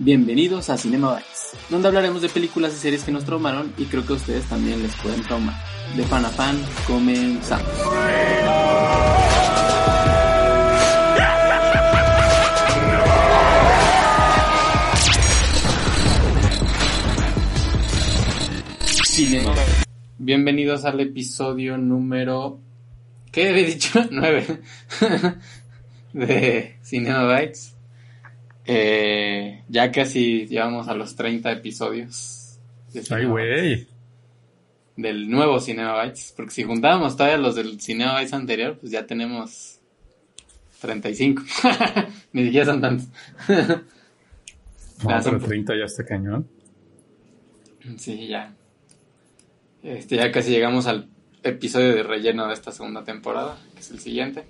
Bienvenidos a Cinema Bites, donde hablaremos de películas y series que nos traumaron y creo que a ustedes también les pueden traumar. De fan a fan, comenzamos. Bienvenidos al episodio número... ¿Qué había dicho? 9 de Cinema Bites. Eh, ya casi llevamos a los 30 episodios. de Ay, güey. Del nuevo Cinema Bites. Porque si juntábamos todavía los del Cinema Bites anterior, pues ya tenemos 35. Ni siquiera son tantos. No, pero son- 30 ya está cañón. Sí, ya. Este, ya casi llegamos al episodio de relleno de esta segunda temporada, que es el siguiente.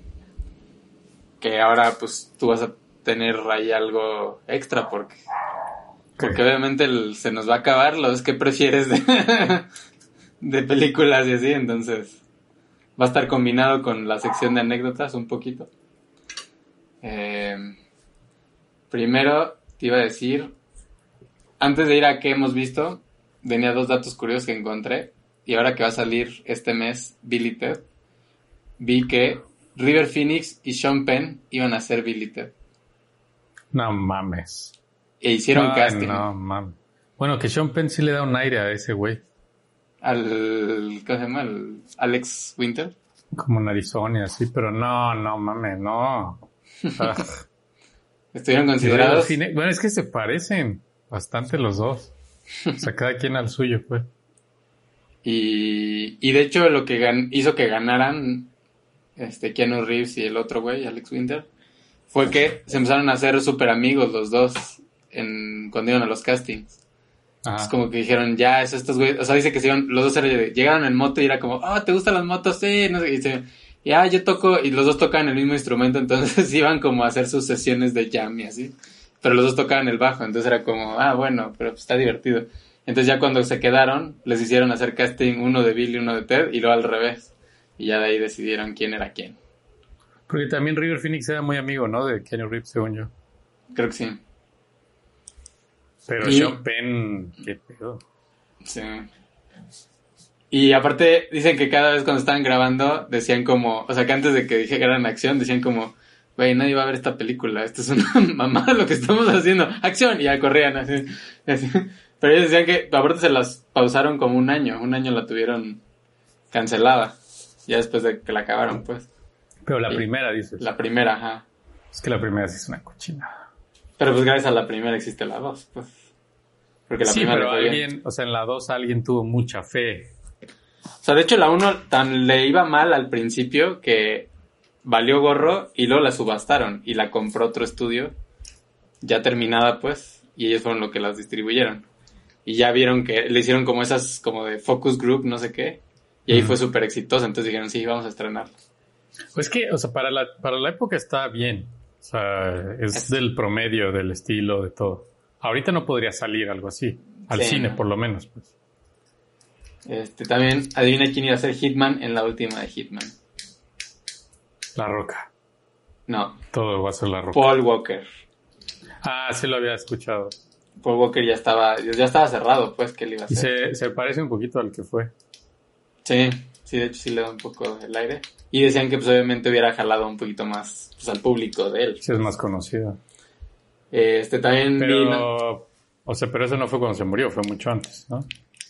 Que ahora pues tú vas a tener ahí algo extra porque porque obviamente el- se nos va a acabar los que prefieres de, de películas y así, entonces va a estar combinado con la sección de anécdotas un poquito. Eh, primero te iba a decir, antes de ir a qué hemos visto, venía dos datos curiosos que encontré. Y ahora que va a salir este mes Billy Ted, vi que River Phoenix y Sean Penn iban a ser Billy Ted. No mames. E hicieron Ay, casting No mames. Bueno, que Sean Penn sí le da un aire a ese güey. al. ¿Cómo se llama? Al Alex Winter. Como narizón y así, pero no, no mames, no. Ah, Estuvieron considerados. Cine- Bueno, es que se parecen bastante los dos. O sea, cada quien al suyo, pues. Y, y de hecho, lo que gan- hizo que ganaran este, Keanu Reeves y el otro güey, Alex Winter, fue que se empezaron a hacer súper amigos los dos en, cuando iban a los castings. Es como que dijeron, ya, es estos güeyes. O sea, dice que se iban- los dos llegaron en moto y era como, ah, ¿te gustan las motos? Sí, no sé. Y dice, ya, yo toco. Y los dos tocaban el mismo instrumento, entonces iban como a hacer sus sesiones de jam y así. Pero los dos tocaban el bajo, entonces era como, ah, bueno, pero pues está divertido. Entonces ya cuando se quedaron, les hicieron hacer casting uno de Bill y uno de Ted, y luego al revés. Y ya de ahí decidieron quién era quién. Porque también River Phoenix era muy amigo, ¿no? De Kenny Reeves, según yo. Creo que sí. Pero Y- Sean Penn, qué pedo. Sí. Y aparte, dicen que cada vez cuando estaban grabando, decían como, o sea, que antes de que dijeran acción, decían como, güey, nadie va a ver esta película, esto es una mamada lo que estamos haciendo, acción, y ya corrían así, así. Pero ellos decían que, aparte se las pausaron como un año, un año la tuvieron cancelada, ya después de que la acabaron, pues. Pero la Sí. primera, dices. La primera, ajá. Es que la primera sí es una cochinada. Pero pues gracias a la primera existe la dos, pues. Porque la sí, primera pero fue bien. alguien, o sea, en la 2 alguien tuvo mucha fe. O sea, de hecho la 1 tan le iba mal al principio que valió gorro y luego la subastaron y la compró otro estudio ya terminada pues y ellos fueron los que las distribuyeron. Y ya vieron que le hicieron como esas como de focus group, no sé qué. Y ahí fue súper exitosa, entonces dijeron, sí, vamos a estrenarla. Pues que, o sea, para la, para la época está bien. O sea, es, del promedio, del estilo, de todo. Ahorita no podría salir algo así. Al Sí, cine, no. por lo menos, pues. Este, también adivina quién iba a ser Hitman en la última de Hitman. La roca. No, Todo va a ser la roca. Paul Walker. Ah, sí lo había escuchado. Paul Walker ya estaba, ya estaba cerrado, pues, que él iba a Y ser. se, se parece un poquito al que fue. Sí, sí, de hecho sí le da un poco el aire. Y decían que pues obviamente hubiera jalado un poquito más pues, al público de él. Sí es más conocido. Este también. Pero, o sea, pero eso no fue cuando se murió, fue mucho antes, ¿no?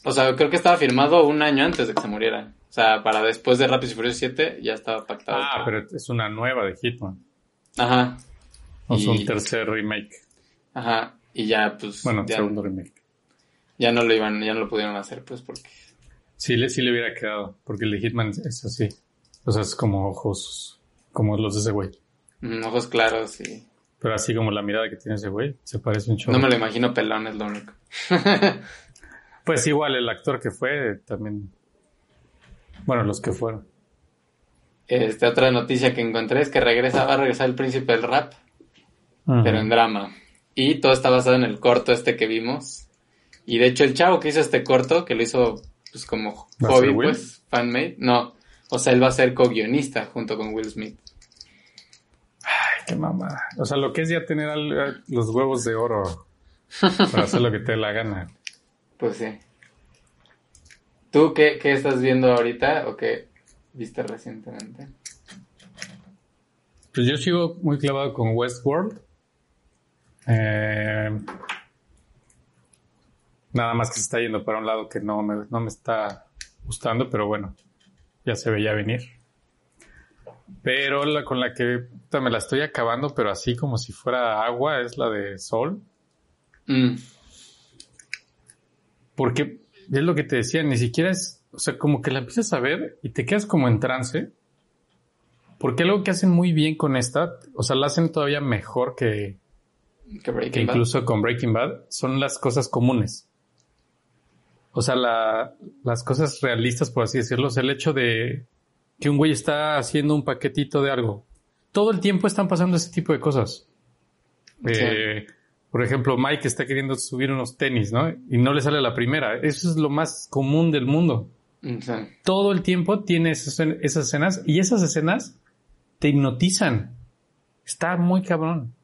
o sea, creo que estaba firmado un año antes de que se muriera. O sea, para después de Rápidos y Furiosos 7 ya estaba pactado. Ah, pero es una nueva de Hitman. Ajá, O es Y- un tercer remake. ajá. Y ya pues Bueno, ya, segundo remake. ya no lo iban, ya no lo pudieron hacer pues porque Sí le, sí le hubiera quedado, porque el de Hitman es así. O sea, es como ojos, como los de ese güey. mm, ojos claros y Pero así como la mirada que tiene ese güey, se parece un chorro. No me lo imagino pelón, es lo único. Pues igual el actor que fue también. Bueno, los que fueron. Este, otra noticia que encontré es que regresa, va a regresar el príncipe del rap, pero en drama. Y todo está basado en el corto este que vimos. Y de hecho el chavo que hizo este corto, que lo hizo pues como ¿Va a hobby, pues, fanmade, no. O sea, él va a ser co-guionista junto con Will Smith. Ay, qué mamada. O sea, lo que es ya tener al- los huevos de oro para hacer lo que te dé la gana. Pues sí. ¿Tú qué, qué estás viendo ahorita o qué viste recientemente? Pues yo sigo muy clavado con Westworld. Eh, nada más que se está yendo para un lado que no me, no me está gustando, pero bueno, ya se veía venir. Pero la con la que puta, me la estoy acabando, pero así como si fuera agua, es la de Sol. Mm, Porque es lo que te decía, ni siquiera es, o sea, como que la empiezas a ver y te quedas como en trance. Porque algo que hacen muy bien con esta, o sea, la hacen todavía mejor que, incluso con Breaking Bad, son las cosas comunes. O sea, la- las cosas realistas, por así decirlo, es el hecho de que un güey está haciendo un paquetito de algo. Todo el tiempo están pasando ese tipo de cosas. Eh, por ejemplo, Mike está queriendo subir unos tenis, ¿no? Y no le sale la primera. Eso es lo más común del mundo. Todo el tiempo tiene esas, esas escenas y esas escenas te hipnotizan. Está muy cabrón.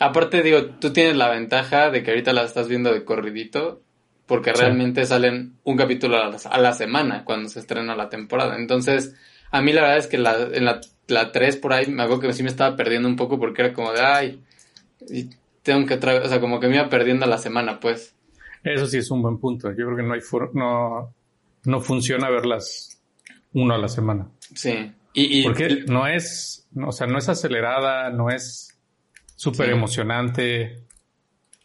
Aparte, digo, tú tienes la ventaja de que ahorita la estás viendo de corridito, porque Sí. realmente salen un capítulo a la, a la semana cuando se estrena la temporada. Entonces, a mí la verdad es que la, en la, la 3 por ahí me acuerdo que sí me estaba perdiendo un poco porque era como de, ay, y tengo que otra vez, o sea, como que me iba perdiendo a la semana, pues. Eso sí es un buen punto. Yo creo que no hay for- no, no funciona verlas uno a la semana. Sí. Y, y Porque no es, no, o sea, no es acelerada, no es súper Sí. emocionante,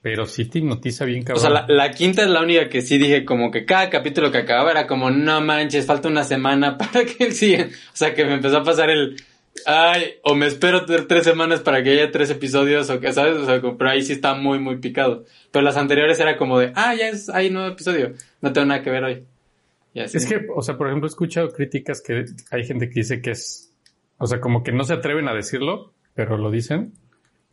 pero sí te hipnotiza bien O cabrón. sea, la, la quinta es la única que sí dije como que cada capítulo que acababa era como, no manches, falta una semana para que el siguiente. O sea, que me empezó a pasar el, ay, o me espero tres semanas para que haya tres episodios, o que, ¿sabes? O sea, pero ahí sí está muy, muy picado. Pero las anteriores era como de, ah, ya es, hay nuevo episodio, no tengo nada que ver hoy. Y así. Es que, o sea, por ejemplo, he escuchado críticas que hay gente que dice que es, o sea, como que no se atreven a decirlo, pero lo dicen,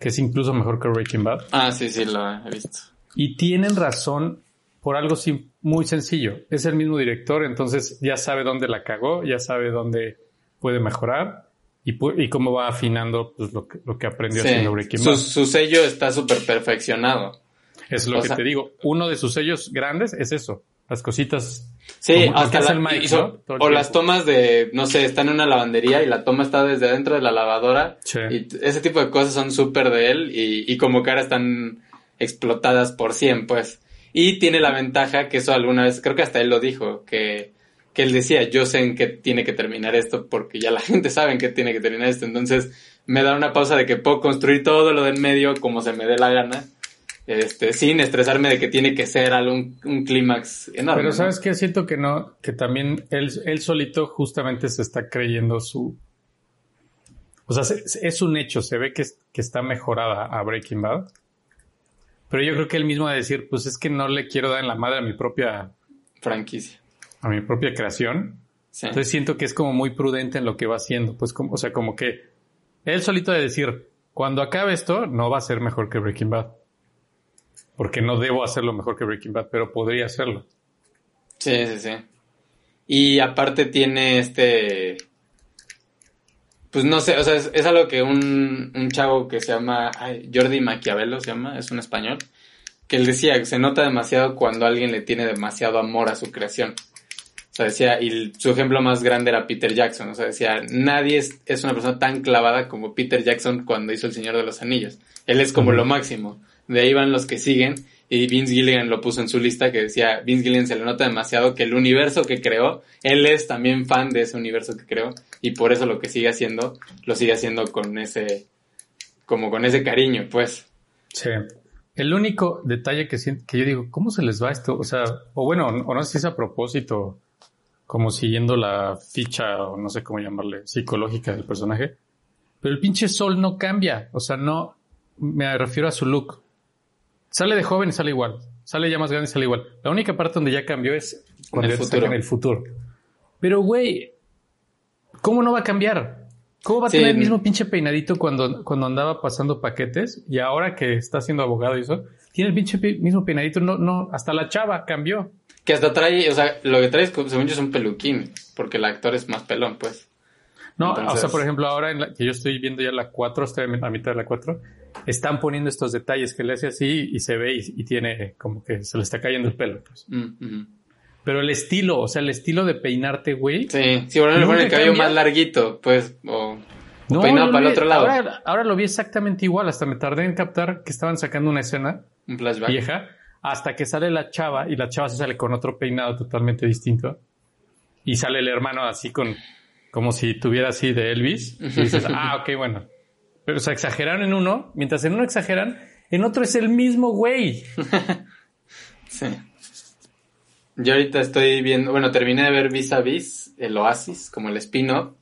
que es incluso mejor que Breaking Bad. Ah, sí, sí, lo he visto. Y tienen razón por algo muy sencillo. Es el mismo director, entonces ya sabe dónde la cagó, ya sabe dónde puede mejorar y, pu- y cómo va afinando pues, lo, que, lo que aprendió Sí. haciendo Breaking Su, Bad. su sello está súper perfeccionado. Es lo o que sea- te digo. Uno de sus sellos grandes es eso. Las cositas. Sí, hasta la- el el o las tomas de, no sé, está en una lavandería y la toma está desde adentro de la lavadora. Sí. Y ese tipo de cosas son súper de él y, y como que ahora están explotadas por 100, pues. Y tiene la ventaja que eso alguna vez, creo que hasta él lo dijo, que, que él decía, yo sé en qué tiene que terminar esto porque ya la gente sabe en qué tiene que terminar esto. Entonces me da una pausa de que puedo construir todo lo del medio como se me dé la gana. Este, sin estresarme de que tiene que ser algún un clímax enorme. Pero ¿no? sabes que siento que no, que también él, él solito justamente se está creyendo su. O sea, se- se- es un hecho, se ve que, es- que está mejorada a Breaking Bad. Pero yo creo que él mismo va a decir, pues es que no le quiero dar en la madre a mi propia, franquicia. a mi propia creación. Sí. Entonces siento que es como muy prudente en lo que va haciendo. Pues como, o sea, como que él solito de decir, cuando acabe esto, no va a ser mejor que Breaking Bad. Porque no debo hacerlo mejor que Breaking Bad, pero podría hacerlo. Sí, sí, sí. Y aparte tiene este... Pues no sé, o sea, es, es algo que un, un chavo que se llama ay, Jordi Maquiavelo, se llama, es un español, que él decía que se nota demasiado cuando alguien le tiene demasiado amor a su creación. O sea, decía, y su ejemplo más grande era Peter Jackson, o sea, decía, nadie es, es una persona tan clavada como Peter Jackson cuando hizo El Señor de los Anillos. Él es como lo máximo. De ahí van los que siguen, y Vince Gilligan lo puso en su lista que decía, Vince Gilligan se le nota demasiado que el universo que creó, él es también fan de ese universo que creó, y por eso lo que sigue haciendo, lo sigue haciendo con ese, como con ese cariño, pues. Sí. El único detalle que, siento, que yo digo, ¿cómo se les va esto? O sea, o bueno, o no sé si es a propósito, como siguiendo la ficha, o no sé cómo llamarle, psicológica del personaje. Pero el pinche sol no cambia. O sea, no, me refiero a su look. Sale de joven y sale igual. Sale ya más grande y sale igual. La única parte donde ya cambió es cuando el ya futuro. en el futuro. Pero, güey, ¿cómo no va a cambiar? ¿Cómo va a Sí. tener el mismo pinche peinadito cuando, cuando andaba pasando paquetes? Y ahora que está siendo abogado y eso, tiene el pinche pi- mismo peinadito. No, no, hasta la chava cambió. Que hasta trae, o sea, lo que trae es, como- según yo, es un peluquín, porque el actor es más pelón, pues. No, Entonces- o sea, por ejemplo, ahora en la, que yo estoy viendo ya la 4, estoy a mitad de la 4, están poniendo estos detalles que le hace así y se ve y, y tiene como que se le está cayendo el pelo. Pues. Mm, ujú. Pero el estilo, o sea, el estilo de peinarte, güey. Sí, si bueno, le ponen el cabello cambia. más larguito, pues, o, o No, peinado para el otro lado. Ahora, ahora lo vi exactamente igual, hasta me tardé en captar que estaban sacando una escena Un flashback. vieja, hasta que sale la chava y la chava se sale con otro peinado totalmente distinto. Y sale el hermano así con, como si tuviera así de Elvis. Y dices, ah, ok, bueno. Pero se exageraron en uno, mientras en uno exageran, en otro es el mismo güey. Sí. Yo ahorita estoy viendo, bueno, terminé de ver Vis a Vis, el Oasis, como el spin-off,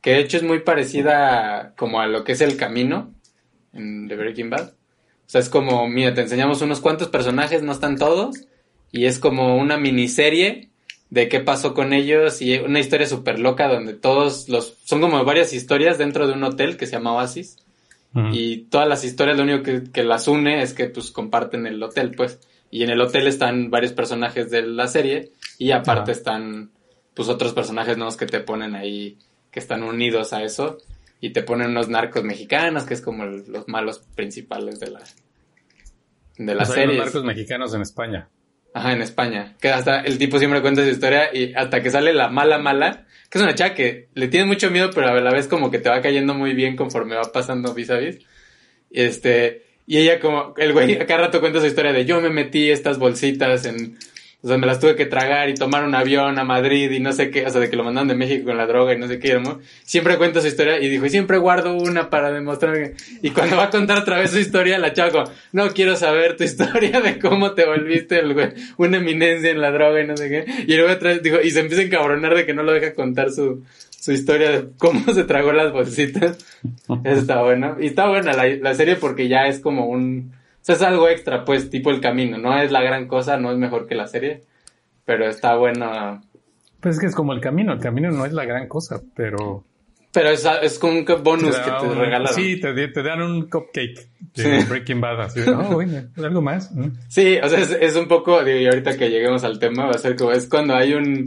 que de hecho es muy parecida como a lo que es el camino en The Breaking Bad. O sea, es como, mira, te enseñamos unos cuantos personajes, no están todos, y es como una miniserie de qué pasó con ellos y una historia súper loca donde todos los, son como varias historias dentro de un hotel que se llama Oasis. Y todas las historias, lo único que, que las une es que pues comparten el hotel, pues. Y en el hotel están varios personajes de la serie y aparte están pues otros personajes nuevos que te ponen ahí, que están unidos a eso. Y te ponen unos narcos mexicanos, que es como el- los malos principales de la, de la Pues unos serie. narcos mexicanos en España. Ajá, en España. Que hasta el tipo siempre cuenta su historia y hasta que sale la mala mala, que es una chava que le tiene mucho miedo, pero a la vez como que te va cayendo muy bien conforme va pasando vis a vis. Este, y ella como, el güey a cada rato cuenta su historia de yo me metí estas bolsitas en, o sea, me las tuve que tragar y tomar un avión a Madrid y no sé qué, o sea, de que lo mandaron de México con la droga y no sé qué, ¿no? Siempre cuenta su historia y dijo, y siempre guardo una para demostrar que... Y cuando va a contar otra vez su historia, la chava como, no quiero saber tu historia de cómo te volviste el güey, una eminencia en la droga y no sé qué. Y luego otra vez dijo, y se empieza a encabronar de que no lo deja contar su, su historia de cómo se tragó las bolsitas. Eso está bueno. Y está buena la, la serie porque ya es como un... O sea, es algo extra, pues, tipo el camino. No es la gran cosa, no es mejor que la serie. Pero está bueno. Pues es que es como el camino. El camino no es la gran cosa, pero... Pero es, es como un bonus te que te un- regalaron. Sí, te, te dan un cupcake de Sí. Breaking Bad. Así oh, bueno, algo más. Mm. Sí, o sea, es, es un poco, digo, y ahorita que lleguemos al tema, va a ser como, es cuando hay un,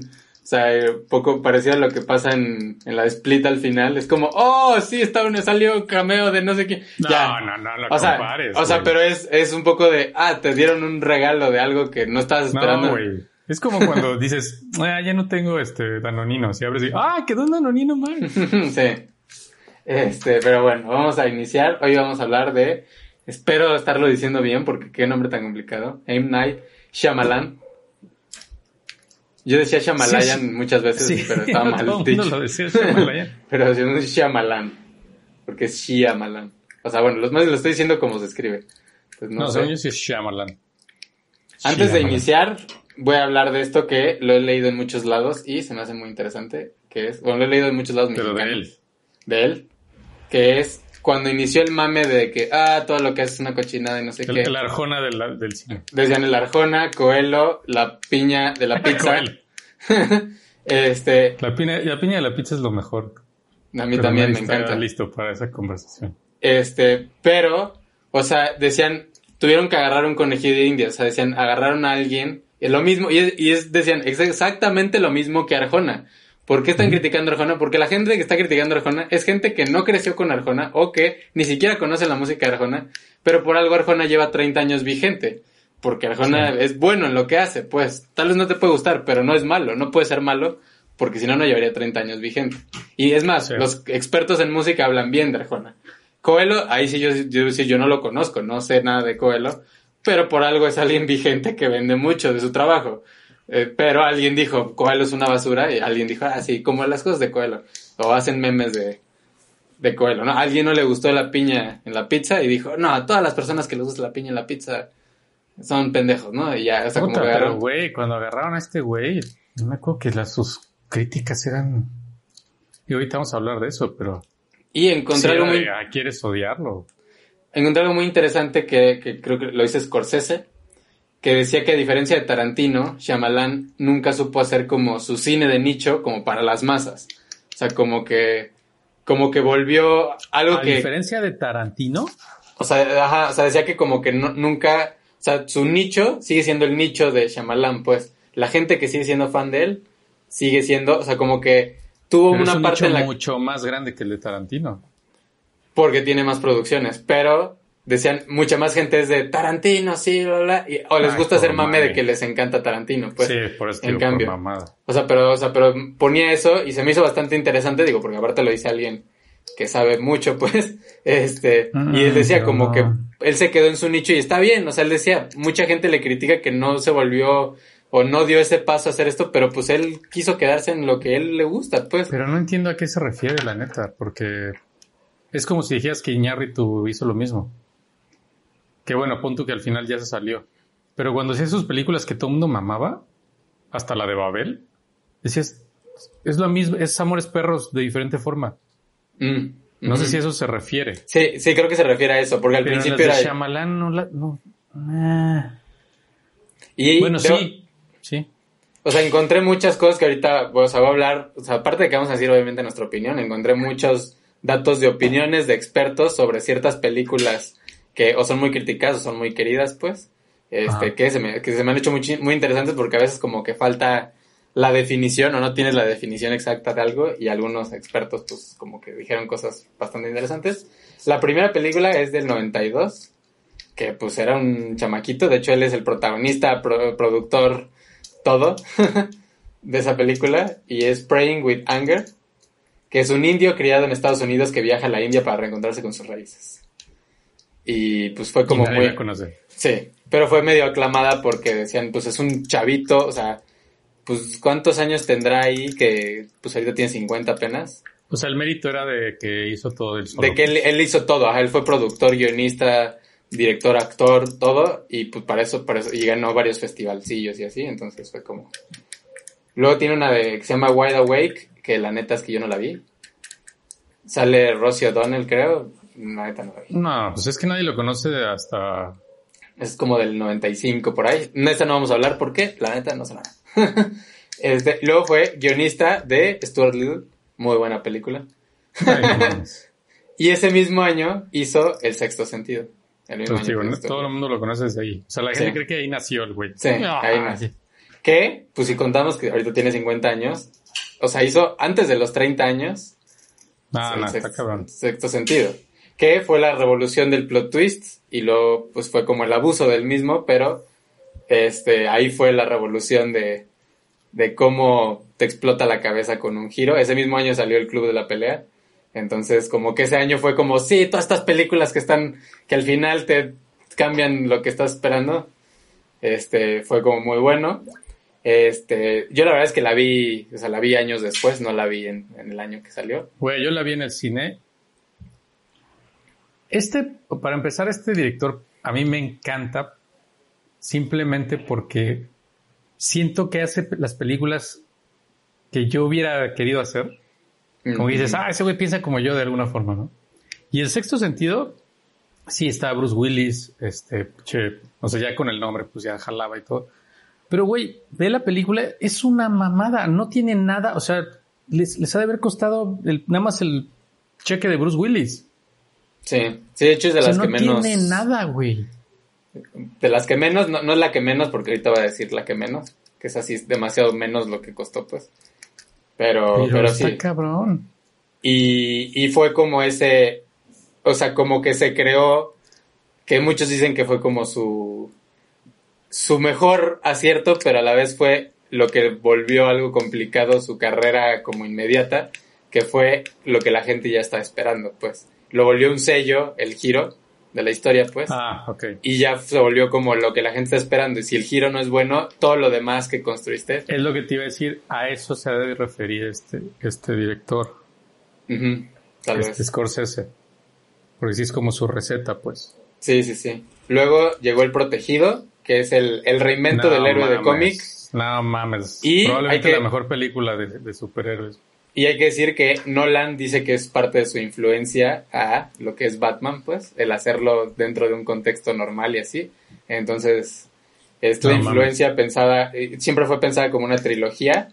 sea, eh, poco parecido a lo que pasa en, en la split al final, es como, oh, sí, está uno, salió cameo de no sé quién. No, Ya. no, no, lo o sea, compares. o sea, pero es, es un poco de, ah, te dieron un regalo de algo que no estabas esperando. No, güey. Es como cuando dices, ah, ya no tengo este danoninos. Y abres y, ah, quedó un danonino mal. sí. Este, pero bueno, vamos a iniciar. Hoy vamos a hablar de, espero estarlo diciendo bien porque qué nombre tan complicado. M. Night Shyamalan. Yo decía Shyamalan Sí, muchas veces, Sí, pero estaba mal mundo dicho. lo decía. Pero si no es Shyamalan. Porque es Shyamalan. O sea, bueno, los más lo estoy diciendo como se escribe. Pues no, No, sé. yo sí es Shyamalan. Antes de iniciar, voy a hablar de esto que lo he leído en muchos lados y se me hace muy interesante, que es, bueno, lo he leído en muchos lados Pero de mexicanos. él. De él. Que es cuando inició el mame de que, ah, todo lo que haces es una cochinada y no sé El, qué. el arjona del, del cine. Decían el Arjona, Coelho, la piña de la pizza. Este, La piña, la piña de la pizza es lo mejor. a mí Pero también me encanta. listo para esa conversación. Este, pero, o sea, decían, tuvieron que agarrar un conejillo de India, o sea, decían, agarraron a alguien, y lo mismo, y, es, y es- decían, es exactamente lo mismo que Arjona. ¿Por qué están criticando a Arjona? Porque la gente que está criticando a Arjona es gente que no creció con Arjona o que ni siquiera conoce la música de Arjona, pero por algo Arjona lleva 30 años vigente. Porque Arjona Sí. es bueno en lo que hace, pues tal vez no te puede gustar, pero no es malo, no puede ser malo, porque si no, no llevaría 30 años vigente. Y es más, Sí. los expertos en música hablan bien de Arjona. Coelho, ahí sí yo, yo, sí yo no lo conozco, no sé nada de Coelho, pero por algo es alguien vigente que vende mucho de su trabajo. Eh, pero alguien dijo, Coelho es una basura, y alguien dijo, ah, sí, como las cosas de Coelho. O hacen memes de, de Coelho, ¿no? A alguien no le gustó la piña en la pizza y dijo, no, a todas las personas que les gusta la piña en la pizza son pendejos, ¿no? Y ya, o sea, como que pero agarraron- güey, cuando agarraron a este güey, no me acuerdo que las, sus críticas eran... Y ahorita vamos a hablar de eso, pero... Y encontré Sí, algo muy... ah, ¿Quieres odiarlo? encontré algo muy interesante que, que creo que lo dice Scorsese, que decía que a diferencia de Tarantino, Shyamalan nunca supo hacer como su cine de nicho como para las masas. O sea, como que como que volvió algo A que diferencia de Tarantino, o sea, ajá, o sea, decía que como que no- nunca, o sea, su nicho sigue siendo el nicho de Shyamalan, pues. La gente que sigue siendo fan de él sigue siendo, o sea, como que tuvo pero es una un parte nicho en la mucho más grande que el de Tarantino. porque tiene más producciones, pero decían mucha más gente es de Tarantino, sí, bla, bla, y- o les Ay, gusta hacer mame de que les encanta Tarantino, pues. sí, por eso en cambio. por mamada. O sea, pero, o sea, pero ponía eso y se me hizo bastante interesante, digo, porque aparte lo dice alguien que sabe mucho, pues, este, y él Mm, decía como no. que él se quedó en su nicho y está bien, o sea, él decía, mucha gente le critica que no se volvió o no dio ese paso a hacer esto, pero pues él quiso quedarse en lo que él le gusta, pues. Pero no entiendo a qué se refiere, la neta, porque es como si dijeras que Iñárritu hizo lo mismo. Que bueno, punto que al final ya se salió. Pero cuando hacía sus películas que todo el mundo mamaba, hasta la de Babel, decías, es lo mismo, es Amores Perros de diferente forma. Mm, No sé ujú. si a eso se refiere. Sí, sí, creo que se refiere a eso, porque al Pero en las principio de era... Shyamalan no la... No, Ah. Y Bueno, sí, sí. O sea, encontré muchas cosas que ahorita, o sea, voy a hablar, o sea, aparte de que vamos a decir obviamente nuestra opinión, encontré muchos datos de opiniones de expertos sobre ciertas películas que o son muy criticadas o son muy queridas, pues, este, que se, me, que se me han hecho muy, muy interesantes porque a veces como que falta la definición o no tienes la definición exacta de algo y algunos expertos pues como que dijeron cosas bastante interesantes. La primera película es del 92, que pues era un chamaquito, de hecho él es el protagonista, pro- productor, todo de esa película y es Praying with Anger, que es un indio criado en Estados Unidos que viaja a la India para reencontrarse con sus raíces. Y pues fue como muy... Sí, pero fue medio aclamada porque decían, pues es un chavito, o sea, pues cuántos años tendrá ahí que pues ahorita tiene 50 apenas. O sea, el mérito era de que hizo todo el solo. De que él, él hizo todo, ajá, él fue productor, guionista, director, actor, todo, y pues para eso, para eso, y ganó varios festivalcillos y así, entonces fue como... Luego tiene una de, que se llama Wide Awake, que la neta es que yo no la vi. Sale Rosie O'Donnell, creo, neta no la vi. No, pues es que nadie lo conoce hasta... Es como del 95 por ahí. De esta no vamos a hablar porque la neta no sé nada. este, luego fue guionista de Stuart Little, muy buena película. Ay. Y ese mismo año hizo El Sexto Sentido. El mismo Pues año todo el mundo lo conoce desde ahí. O sea, la Sí. gente cree que ahí nació el güey. Sí, Ah, ahí nació. Que, pues si contamos que ahorita tiene 50 años, o sea, hizo antes de los 30 años Ah, el no, sexto, está cabrón. sexto sentido. Que fue la revolución del plot twist y luego pues fue como el abuso del mismo, pero este ahí fue la revolución de, de cómo te explota la cabeza con un giro. Ese mismo año salió el Club de la Pelea. Entonces, como que ese año fue como, sí, todas estas películas que están, que al final te cambian lo que estás esperando. Este, fue como muy bueno. Este, yo la verdad es que la vi, o sea, la vi años después, no la vi en, en el año que salió. Güey, yo la vi en el cine. Este, para empezar, este director a mí me encanta simplemente porque siento que hace las películas que yo hubiera querido hacer. Como dices, ah, ese güey piensa como yo de alguna forma, ¿no? Y el sexto sentido, sí, está Bruce Willis, este, che, o sea, ya con el nombre, pues ya jalaba y todo. Pero, güey, ve la película, es una mamada, no tiene nada, o sea, les, les ha de haber costado el- nada más el cheque de Bruce Willis. Sí, sí, de hecho es de O sea, las no que menos. tiene nada, güey. De las que menos, no, no es la que menos, porque ahorita voy a decir la que menos, que es así, es demasiado menos lo que costó, pues. Pero, Pero, pero, está sí. cabrón. Y, y fue como ese, o sea, como que se creó, que muchos dicen que fue como su, su mejor acierto, pero a la vez fue lo que volvió algo complicado su carrera como inmediata, que fue lo que la gente ya está esperando, pues. Lo volvió un sello, el giro de la historia, pues. Ah, ok. y ya se volvió como lo que la gente está esperando. Y si el giro no es bueno, todo lo demás que construiste. Es lo que te iba a decir, a eso se debe referir este, este director, ujú, tal este vez. Scorsese. Porque sí es como su receta, pues. Sí, sí, sí. Luego llegó El Protegido, que es el, el reinvento No del héroe de cómic. No mames. Y Probablemente hay que- la mejor película de, de superhéroes. Y hay que decir que Nolan dice que es parte de su influencia a lo que es Batman, pues, el hacerlo dentro de un contexto normal y así. Entonces, esta No influencia pensada, eh, siempre fue pensada como una trilogía,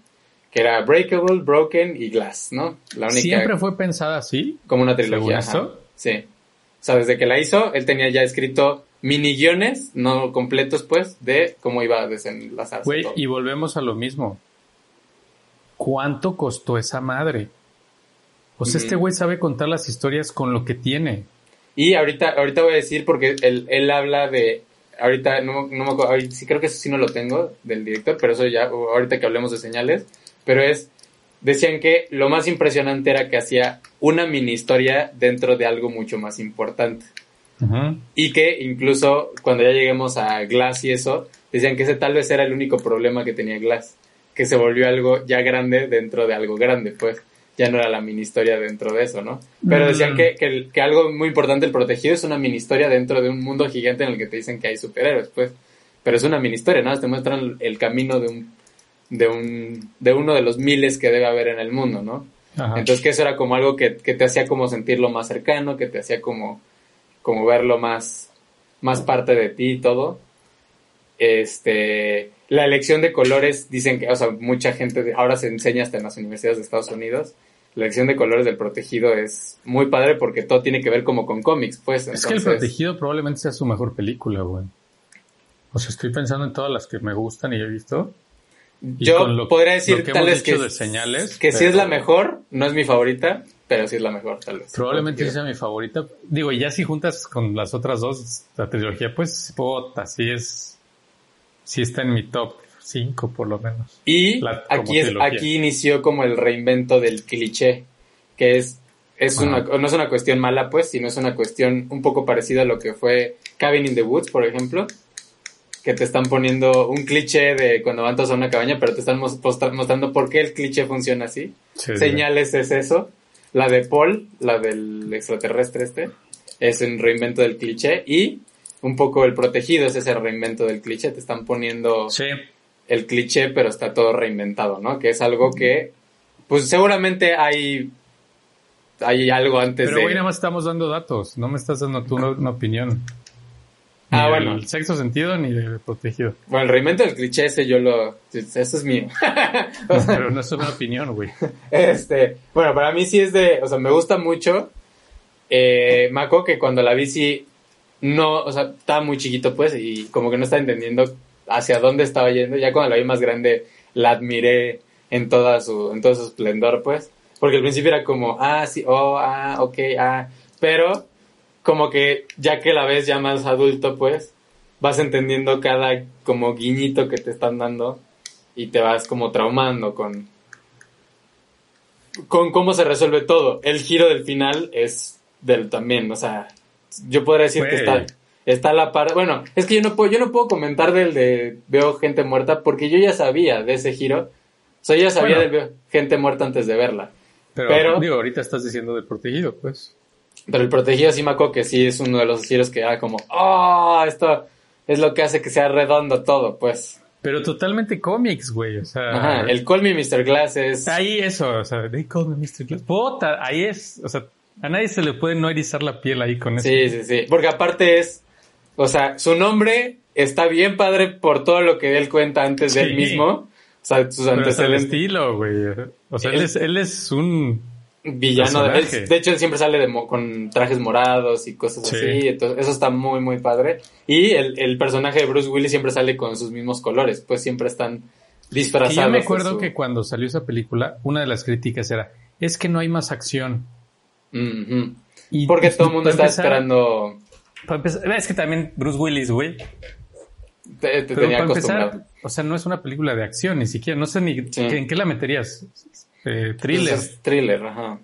que era Breakable, Broken y Glass, ¿no? La única, Siempre fue pensada así. como una trilogía. ¿Según ajá. eso? Sí. O sea, desde que la hizo, él tenía ya escrito mini guiones, no completos, pues, de cómo iba a desenlazarse Güey, y volvemos a lo mismo. ¿Cuánto costó esa madre? O sea, este güey sabe contar las historias con lo que tiene. Y ahorita, ahorita voy a decir, porque él, él habla de, ahorita, no, no me acuerdo, ahorita sí creo que eso sí no lo tengo del director, pero eso ya, ahorita que hablemos de señales, pero es, decían que lo más impresionante era que hacía una mini historia dentro de algo mucho más importante. Y que incluso cuando ya lleguemos a Glass y eso, decían que ese tal vez era el único problema que tenía Glass, que se volvió algo ya grande dentro de algo grande, pues ya no era la mini historia dentro de eso, ¿no? Pero decían Mm. que, que, algo muy importante, el protegido, es una mini historia dentro de un mundo gigante en el que te dicen que hay superhéroes, pues. Pero es una mini historia, ¿no? Te muestran el camino de un, de un, de uno de los miles que debe haber en el mundo, ¿no? Ajá. Entonces que eso era como algo que, que te hacía como sentirlo más cercano, que te hacía como, como verlo más, más parte de ti y todo. Este, la elección de colores, dicen que, o sea, mucha gente, ahora se enseña hasta en las universidades de Estados Unidos, la elección de colores del protegido es muy padre porque todo tiene que ver como con cómics, pues. es que El Protegido probablemente sea su mejor película, güey. O sea, estoy pensando en todas las que me gustan y he visto. y Yo lo- podría decir tal vez que, de señales, que sí es la mejor, no es mi favorita, pero sí es la mejor, tal vez. Probablemente sea mi favorita. Digo, y ya si juntas con las otras dos, la trilogía, pues, puta, sí es. Sí está en mi top 5 por lo menos. Y La- aquí, es, aquí inició como el reinvento del cliché, que es, es una, no es una cuestión mala, pues, sino es una cuestión un poco parecida a lo que fue Cabin in the Woods, por ejemplo, que te están poniendo un cliché de cuando van todos a una cabaña, pero te están mostrando por qué el cliché funciona así. Sí, sí. Señales es eso. La de Paul, la del extraterrestre este, es un reinvento del cliché y un poco el protegido es ese reinvento del cliché. Te están poniendo Sí. el cliché, pero está todo reinventado, ¿no? Que es algo que, pues seguramente hay, hay algo antes Pero, de... güey, nada más estamos dando datos. No me estás dando tú una, una opinión. Ah, Ni bueno. del sexto sentido ni del protegido. Bueno, el reinvento del cliché ese yo lo... Eso es mío. O sea, Pero no es una opinión, güey. este, bueno, para mí sí es de... O sea, me gusta mucho. Eh, acuerdo que cuando la vi sí... No, o sea, estaba muy chiquito pues y como que no estaba entendiendo hacia dónde estaba yendo. Ya cuando la vi más grande la admiré en toda su, en todo su esplendor pues. Porque al principio era como, ah, sí, oh, ah, ok, ah. Pero como que ya que la ves ya más adulto pues, vas entendiendo cada como guiñito que te están dando y te vas como traumando con con cómo se resuelve todo. El giro del final es del también, o sea, yo podría decir que está está a la par. Bueno, es que yo no puedo yo no puedo comentar del de veo gente muerta porque yo ya sabía de ese giro. O sea, yo ya sabía Bueno. de veo gente muerta antes de verla. Pero, Pero- digo, ahorita estás diciendo del protegido, pues. Pero el protegido sí me acuerdo que sí es uno de los giros que era como, "Oh, esto es lo que hace que sea redondo todo", pues. Pero totalmente cómics, güey. O sea, Ajá, el Call Me Mr. Glass es ahí eso, o sea, they call me Mr. Glass. Puta, ahí es, o sea, a nadie se le puede no erizar la piel ahí con eso. Sí, sí, sí. Porque aparte es, o sea, su nombre está bien padre por todo lo que él cuenta antes de él mismo. O sea, sus Pero hasta el antecedentes. estilo, güey. O sea, él, Él- es, él es un... Villano. De, él- de hecho, él siempre sale de mo- con trajes morados y cosas Sí. así. Entonces, eso está muy, muy padre. Y el, el personaje de Bruce Willis siempre sale con sus mismos colores. Pues siempre están disfrazados. yo me acuerdo su- que cuando salió esa película, una de las críticas era, es que no hay más acción. Y, Porque pues, todo el mundo está empezar- esperando. empezar- es que también Bruce Willis, güey. Te, tenía para acostumbrado. empezar, o sea, no es una película de acción, ni siquiera. No sé ni Sí. ¿en qué la meterías. Eh, thriller. Entonces, es thriller, ajá.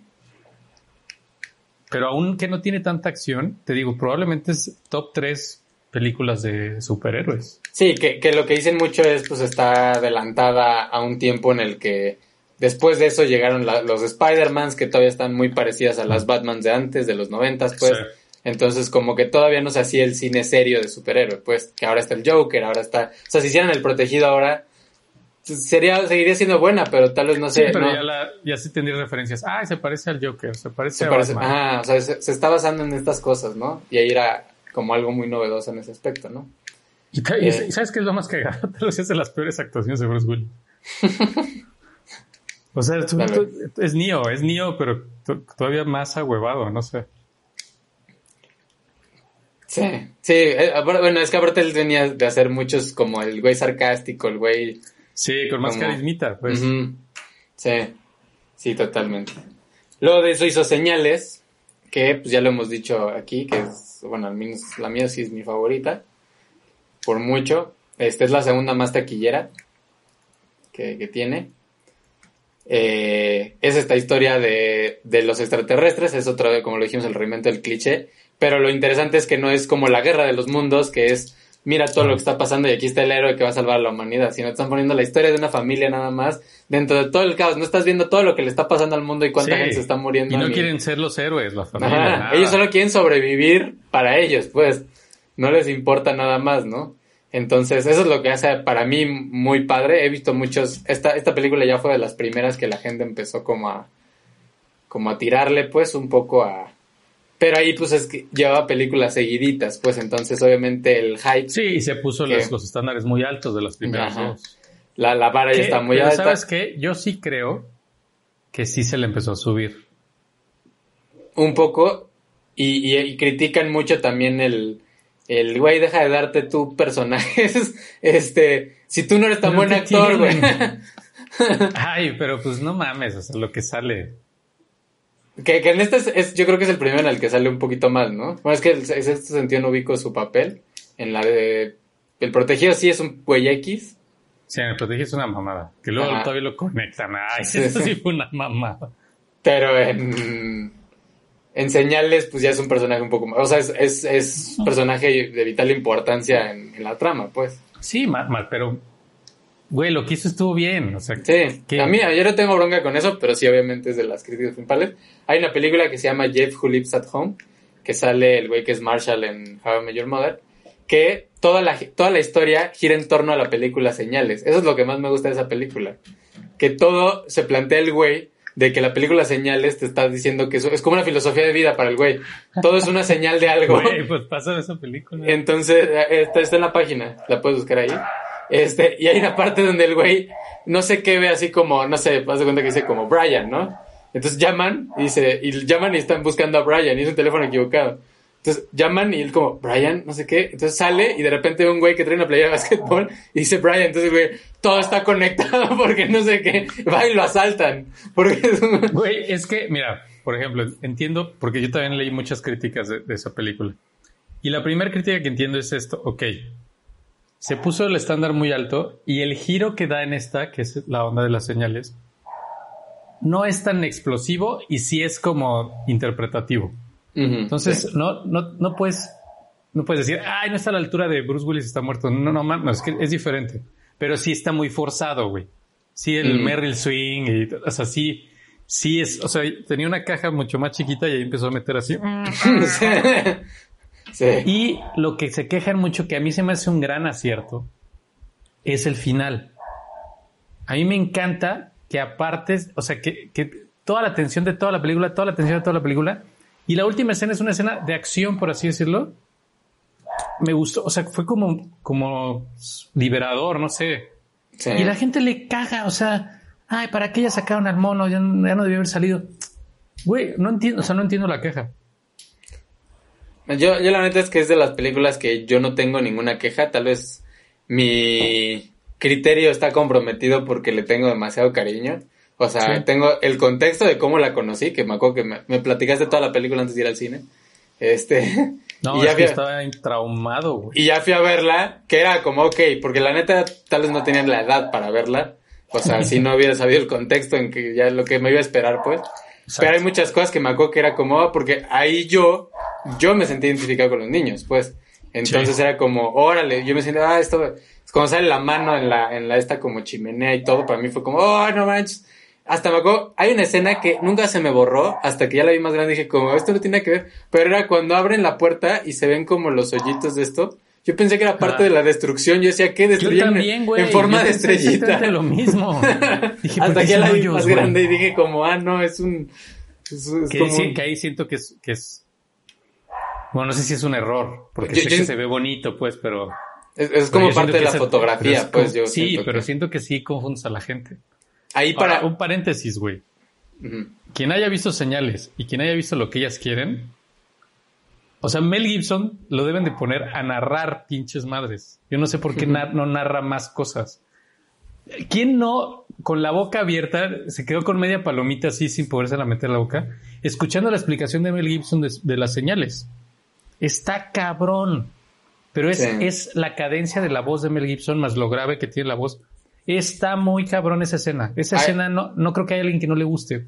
Pero aún que no tiene tanta acción, te digo, probablemente es top 3 películas de superhéroes. Sí, que, que lo que dicen mucho es, pues está adelantada a un tiempo en el que después de eso llegaron la- los Spider-Mans que todavía están muy parecidas a las Batmans de antes, de los noventas, pues. Sí. Entonces, como que todavía no se hacía el cine serio de superhéroe, pues, que ahora está el Joker, ahora está... O sea, si hicieran el protegido ahora, sería, seguiría siendo buena, pero tal vez no sé. Sí, pero no. ya, la, ya sí tendría referencias. Ah, se parece al Joker, se parece Se a parece- Batman. ajá, o sea, se, se está basando en estas cosas, ¿no? Y ahí era como algo muy novedoso en ese aspecto, ¿no? Y, Eh. ¿Sabes qué es lo más cagado? Tal vez es de las peores actuaciones de Bruce Willis. o sea, tú- Tal tú- es Neo, es Neo, pero to- todavía más ahuevado, no sé. Sí, sí, eh, bueno, es que aparte él venía de hacer muchos como el güey sarcástico, el güey... Sí, con más Como- carismita, pues. Sí, sí, totalmente. Luego de eso hizo señales, que pues ya lo hemos dicho aquí, que es, bueno, al menos la mía sí es mi favorita, por mucho. Esta es la segunda más taquillera que, que tiene. Eh, es esta historia de, de los extraterrestres, es otra vez, como lo dijimos, el reinvento del cliché, pero lo interesante es que no es como la guerra de los mundos, que es, mira todo lo que está pasando y aquí está el héroe que va a salvar a la humanidad, sino están poniendo la historia de una familia nada más dentro de todo el caos, no estás viendo todo lo que le está pasando al mundo y cuánta Sí. gente se está muriendo. Y no quieren ser los héroes, la familia. Ajá. Ellos solo quieren sobrevivir para ellos, pues. No les importa nada más, ¿no? Entonces, eso es lo que hace para mí muy padre. He visto muchos. Esta, esta película ya fue de las primeras que la gente empezó como a. como a tirarle, pues, un poco a. Pero ahí, pues, es que llevaba películas seguiditas, pues, entonces, obviamente, el hype, Sí, y se puso los, los estándares muy altos de las primeras Ajá. dos. la, la vara ya está muy Pero alta. ¿Sabes qué? Yo sí creo que sí se le empezó a subir. un poco y, y- y critican mucho también el el güey deja de darte tu personajes este si tú no eres tan buen ¿qué actor güey? Ay, pero pues no mames, o sea, lo que sale. que, que en este es, es- yo creo que es el primero en el que sale un poquito más no bueno es que en este sentido no ubico su papel en la de el protegido sí es un güey X Sí, me protegí es una mamada. Que luego Ajá. todavía lo conectan. Ay, Sí, eso sí. sí fue una mamada. pero en en señales pues ya es un personaje un poco más o sea es, es, es personaje de vital importancia en, en la trama pues Sí, mal, mal, pero güey, lo que hizo estuvo bien. O sea, Sí, ¿Qué? a mí yo no tengo bronca con eso, pero sí obviamente es de las críticas principales. Hay una película que se llama Jeff Who Lives at Home, que sale el güey que es Marshall en How I Met Your Mother, que toda la, toda la historia gira en torno a la película Señales. Eso es lo que más me gusta de esa película. Que todo se plantea el güey de que la película Señales te está diciendo que eso es como una filosofía de vida para el güey. Todo es una señal de algo. güey, pues pasa esa película. Entonces, está, está en la página, la puedes buscar ahí. Este, y hay una parte donde el güey no sé qué ve así como, no sé, haz de cuenta que dice como Brian, ¿no? Entonces llaman y dice, y llaman y están buscando a Brian y es un teléfono equivocado. Entonces llaman y él como, Brian, no sé qué. Entonces sale y de repente un güey que trae una playera de básquetbol y dice Brian. Entonces, güey, todo está conectado porque no sé qué. Va y lo asaltan. Porque es un- Güey, es que, mira, por ejemplo, entiendo, porque yo también leí muchas críticas de, de esa película. Y la primera crítica que entiendo es esto, ok, se puso el estándar muy alto y el giro que da en esta, que es la onda de las señales, no es tan explosivo y sí es como interpretativo. Entonces, sí. no, no, no puedes, no puedes decir, ay, no está a la altura de Bruce Willis está muerto. No, no, mames, es que es diferente. Pero sí está muy forzado, güey. Sí, el. Merrill Swing y, o sea, sí, sí es, o sea, tenía una caja mucho más chiquita y ahí empezó a meter así. sí. Sí. Y lo que se quejan mucho, que a mí se me hace un gran acierto, es el final. A mí me encanta que aparte, o sea, que, que toda la atención de toda la película, toda la atención de toda la película, y la última escena es una escena de acción, por así decirlo. Me gustó, o sea, fue como, como liberador, no sé. Sí. Y la gente le caga, o sea, ay, ¿para qué ya sacaron al mono? Ya, no- ya no debió haber salido. Güey, no entiendo, o sea, no entiendo la queja. Yo, yo la neta es que es de las películas que yo no tengo ninguna queja. Tal vez mi criterio está comprometido porque le tengo demasiado cariño. O sea, Sí. tengo el contexto de cómo la conocí, que me acuerdo que me, me platicaste toda la película antes de ir al cine. Este. No, y, es ya que a, estaba traumado, güey. y ya fui a verla, que era como, ok, porque la neta tal vez no tenían la edad para verla. O sea, si no hubiera sabido el contexto en que ya lo que me iba a esperar, pues. Pero hay muchas cosas que me acuerdo que era como, "Oh", porque ahí yo, yo me sentí identificado con los niños, pues. Entonces Sí. era como, órale, yo me siento, ah, esto, cuando sale la mano en la, en la esta como chimenea y todo, para mí fue como, oh, no manches. Hasta me acuerdo, hay una escena que nunca se me borró, hasta que ya la vi más grande dije como, esto no tiene que ver, pero era cuando abren la puerta y se ven como los hoyitos de esto, Yo pensé que era parte Ah. de la destrucción. Yo decía, ¿qué destruyeron en forma Yo de estrellita? lo mismo. Dije, ¿por Hasta que son la vi hoyos, más güey? grande y dije como, ah, no, es un... Es, es Que, como sí- un- que ahí siento que es, que es. Bueno, no sé si es un error, porque Yo- sé yo- que se ve bonito, pues, pero. es, como parte de la fotografía, pues como- yo Sí, siento pero que- siento que sí confundes a la gente. Ahí Ahora, para... un paréntesis, güey. Quien haya visto señales y quien haya visto lo que ellas quieren. O sea, Mel Gibson lo deben de poner a narrar pinches madres. Yo no sé por qué nar- no narra más cosas. ¿Quién no, con la boca abierta, se quedó con media palomita así sin poderse la meter la boca, escuchando la explicación de Mel Gibson de, de las señales? Está cabrón. Pero es, Sí. es la cadencia de la voz de Mel Gibson más lo grave que tiene la voz. Está muy cabrón esa escena. Esa Ay. escena no, no creo que haya alguien que no le guste.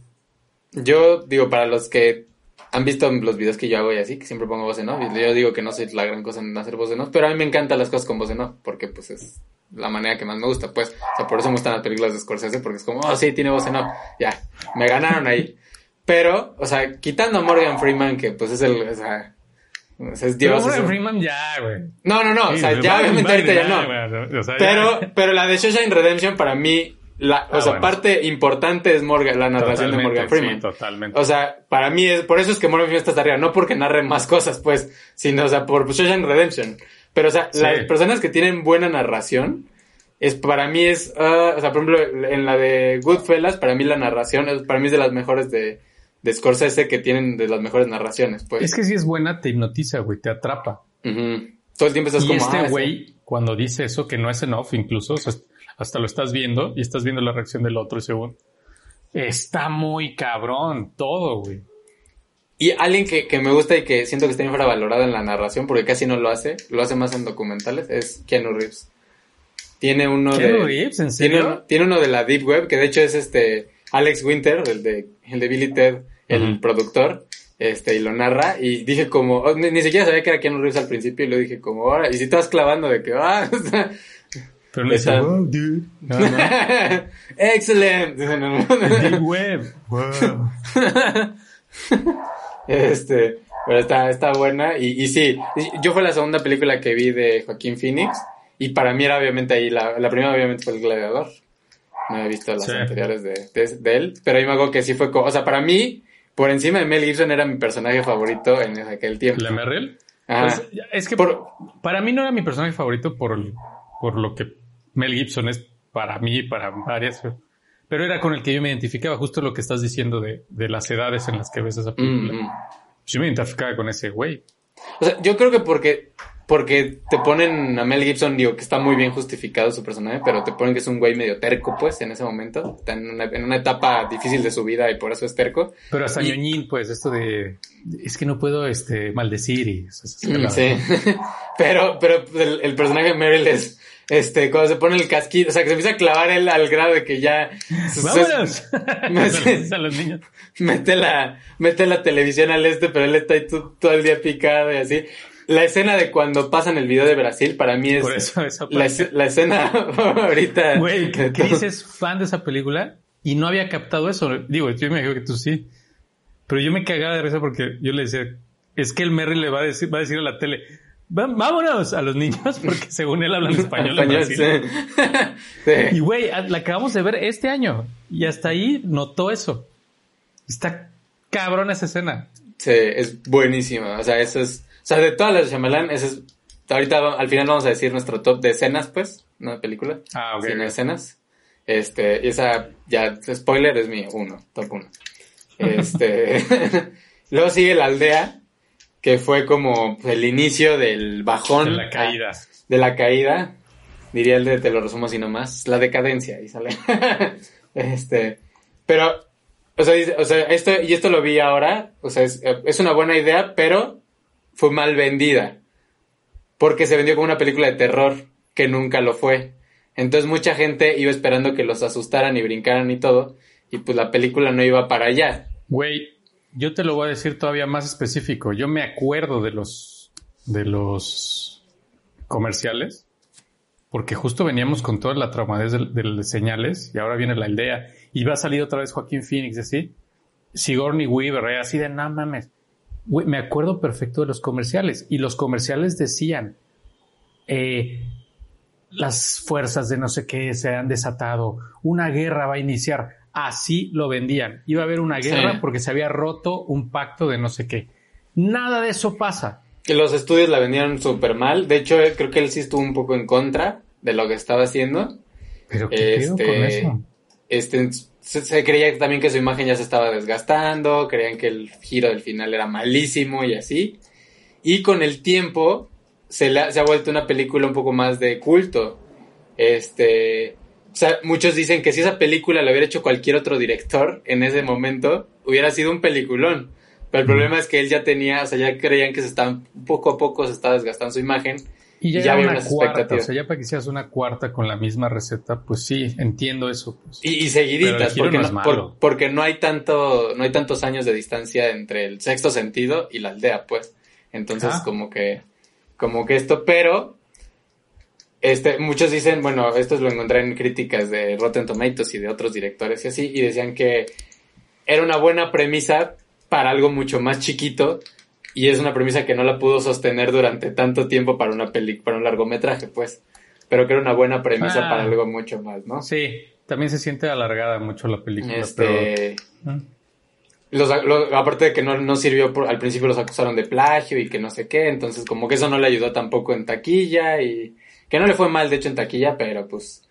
Yo digo, para los que han visto los videos que yo hago y así, que siempre pongo voz en off, y yo digo que no soy la gran cosa en hacer voz en off, pero a mí me encantan las cosas con voz en off, porque pues es la manera que más me gusta, pues, o sea, por eso me gustan las películas de Scorsese, porque es como, oh, sí, tiene voz en off, ya, me ganaron ahí. Pero, o sea, quitando a Morgan Freeman, que pues es el, o sea, o sea, Pero Freeman ya, güey. No, no, no, o sea, ya obviamente ahorita ya no. o sea, Pero, ya. pero la de Shawshank Redemption para mí, la, o Ah, sea, bueno. parte importante es Morgan, la narración de Morgan Freeman. Sí, totalmente. O sea, para mí es, por eso es que Morgan Freeman está hasta arriba, no porque narre más cosas, pues, sino, o sea, por Shawshank Redemption. Pero, o sea, Sí. las personas que tienen buena narración, es, para mí es, ah, o sea, por ejemplo, en la de Goodfellas, para mí la narración, es, para mí es de las mejores de, de Scorsese que tienen de las mejores narraciones, pues. es que si es buena, te hipnotiza, güey, te atrapa. Todo el tiempo estás Y como, este ah, güey, cuando dice eso, que no es en off, incluso, o sea, hasta lo estás viendo y estás viendo la reacción del otro según. Está muy cabrón, todo, güey. Y alguien que, que me gusta y que siento que está infravalorado en la narración, porque casi no lo hace, lo hace más en documentales, es Keanu Reeves. Tiene uno ¿Keanu de... Reeves? ¿En Tiene, serio? uno- tiene uno de la Deep Web, que de hecho es este Alex Winter, el de, el de Billy Ted, el productor, este, y lo narra, y dije como, oh, ni, ni siquiera sabía que era Keanu Reeves al principio, y lo dije como, ahora, y si estás clavando de que, ah, Pero le dice, wow, dude. No, no. excelente. Big web. Wow. Este, pero está, está buena. Y, y sí, yo fue la segunda película que vi de Joaquín Phoenix. Y para mí era obviamente ahí, la, la primera obviamente fue El Gladiador. No he visto las Sí. anteriores de, de, de él. Pero ahí me acuerdo que sí fue, co- o sea, para mí, por encima de Mel Gibson era mi personaje favorito en aquel tiempo. ¿Le Merrill? Pues, es que Por- para mí no era mi personaje favorito por, por lo que Mel Gibson es para mí y para varias. Pero era con el que yo me identificaba, justo lo que estás diciendo de, de las edades en las que ves esa película. Mm, mm. Yo me identificaba con ese güey. O sea, yo creo que porque, porque te ponen a Mel Gibson, digo que está muy bien justificado su personaje, pero te ponen que es un güey medio terco, pues, en ese momento. Está en una, en una etapa difícil de su vida y por eso es terco. Pero hasta Y- ñoñín, pues, esto de es que no puedo este maldecir y Mm, caladas. Sí. pero, pero pues, el, el personaje de Meryl es, este, cuando se pone el casquito, o sea, que se empieza a clavar él al grado de que ya ¡Vámonos! Me- Se a los niños. mete la, mete la televisión al este, pero él está ahí to- todo el día picado y así. La escena de cuando pasan el video de Brasil, para mí es Por eso esa la, escena favorita. Güey. Chris es fan de esa película y no había captado eso. Digo, yo me imagino que tú sí. Pero yo me cagaba de risa porque yo le decía, es que el Merry le va a decir, va a decir a la tele, "Va- vámonos a los niños, porque según él hablan español. en Brasil. sí. Sí. Y güey, la acabamos de ver este año y hasta ahí notó eso. Está cabrón esa escena. Sí, es buenísima. O sea, eso es. O sea, de todas las de Shyamalan, ese es. Ahorita al final vamos a decir nuestro top de escenas, pues, no de película. Ah, ok. Sino escenas. Este, y esa, ya, spoiler, es mi uno, top uno. Este. Luego sigue la aldea, que fue como el inicio del bajón. De la caída. de la caída. Diría el de te lo resumo así nomás. La decadencia, y sale. este. Pero, o sea, o sea, esto, y esto lo vi ahora. O sea, es, es una buena idea, pero fue mal vendida. Porque se vendió como una película de terror, que nunca lo fue. Entonces mucha gente iba esperando que los asustaran y brincaran y todo. Y pues la película no iba para allá. Güey, yo te lo voy a decir todavía más específico. Yo me acuerdo de los de los comerciales porque justo veníamos con toda la traumadez de, de señales y ahora viene la aldea y va a salir otra vez Joaquín Phoenix así. Sigourney Weaver, eh, así de no mames. Me acuerdo perfecto de los comerciales y los comerciales decían eh, las fuerzas de no sé qué se han desatado, una guerra va a iniciar. Así lo vendían. Iba a haber una guerra Sí. porque se había roto un pacto de no sé qué. Nada de eso pasa. Que los estudios la vendieron súper mal. De hecho, eh, creo que él sí estuvo un poco en contra de lo que estaba haciendo. Pero qué Este, con eso. Este, se, se creía también que su imagen ya se estaba desgastando, creían que el giro del final era malísimo y así. Y con el tiempo se, le ha- se ha vuelto una película un poco más de culto. Este, o sea, muchos dicen que si esa película la hubiera hecho cualquier otro director en ese momento, hubiera sido un peliculón. Pero el problema es que él ya tenía, o sea, ya creían que se estaban, poco a poco se estaba desgastando su imagen. Y ya, había una unas cuarta, o sea, ya para que hicieras una cuarta con la misma receta, pues sí, entiendo eso. pues. Y, seguiditas, porque no por- porque no hay tanto, no hay tantos años de distancia entre el sexto sentido y la aldea, pues. Entonces, Ah. como que, como que esto, pero, este, muchos dicen, bueno, esto lo encontré en críticas de Rotten Tomatoes y de otros directores y así, y decían que era una buena premisa para algo mucho más chiquito, y es una premisa que no la pudo sostener durante tanto tiempo para una peli, para un largometraje, pues. Pero que era una buena premisa Ah. para algo mucho más, ¿no? Sí, también se siente alargada mucho la película, pero... Este, ¿Mm? los, los- aparte de que no, no sirvió, por- al principio los acusaron de plagio y que no sé qué, entonces como que eso no le ayudó tampoco en taquilla y que no le fue mal de hecho en taquilla, pero pues...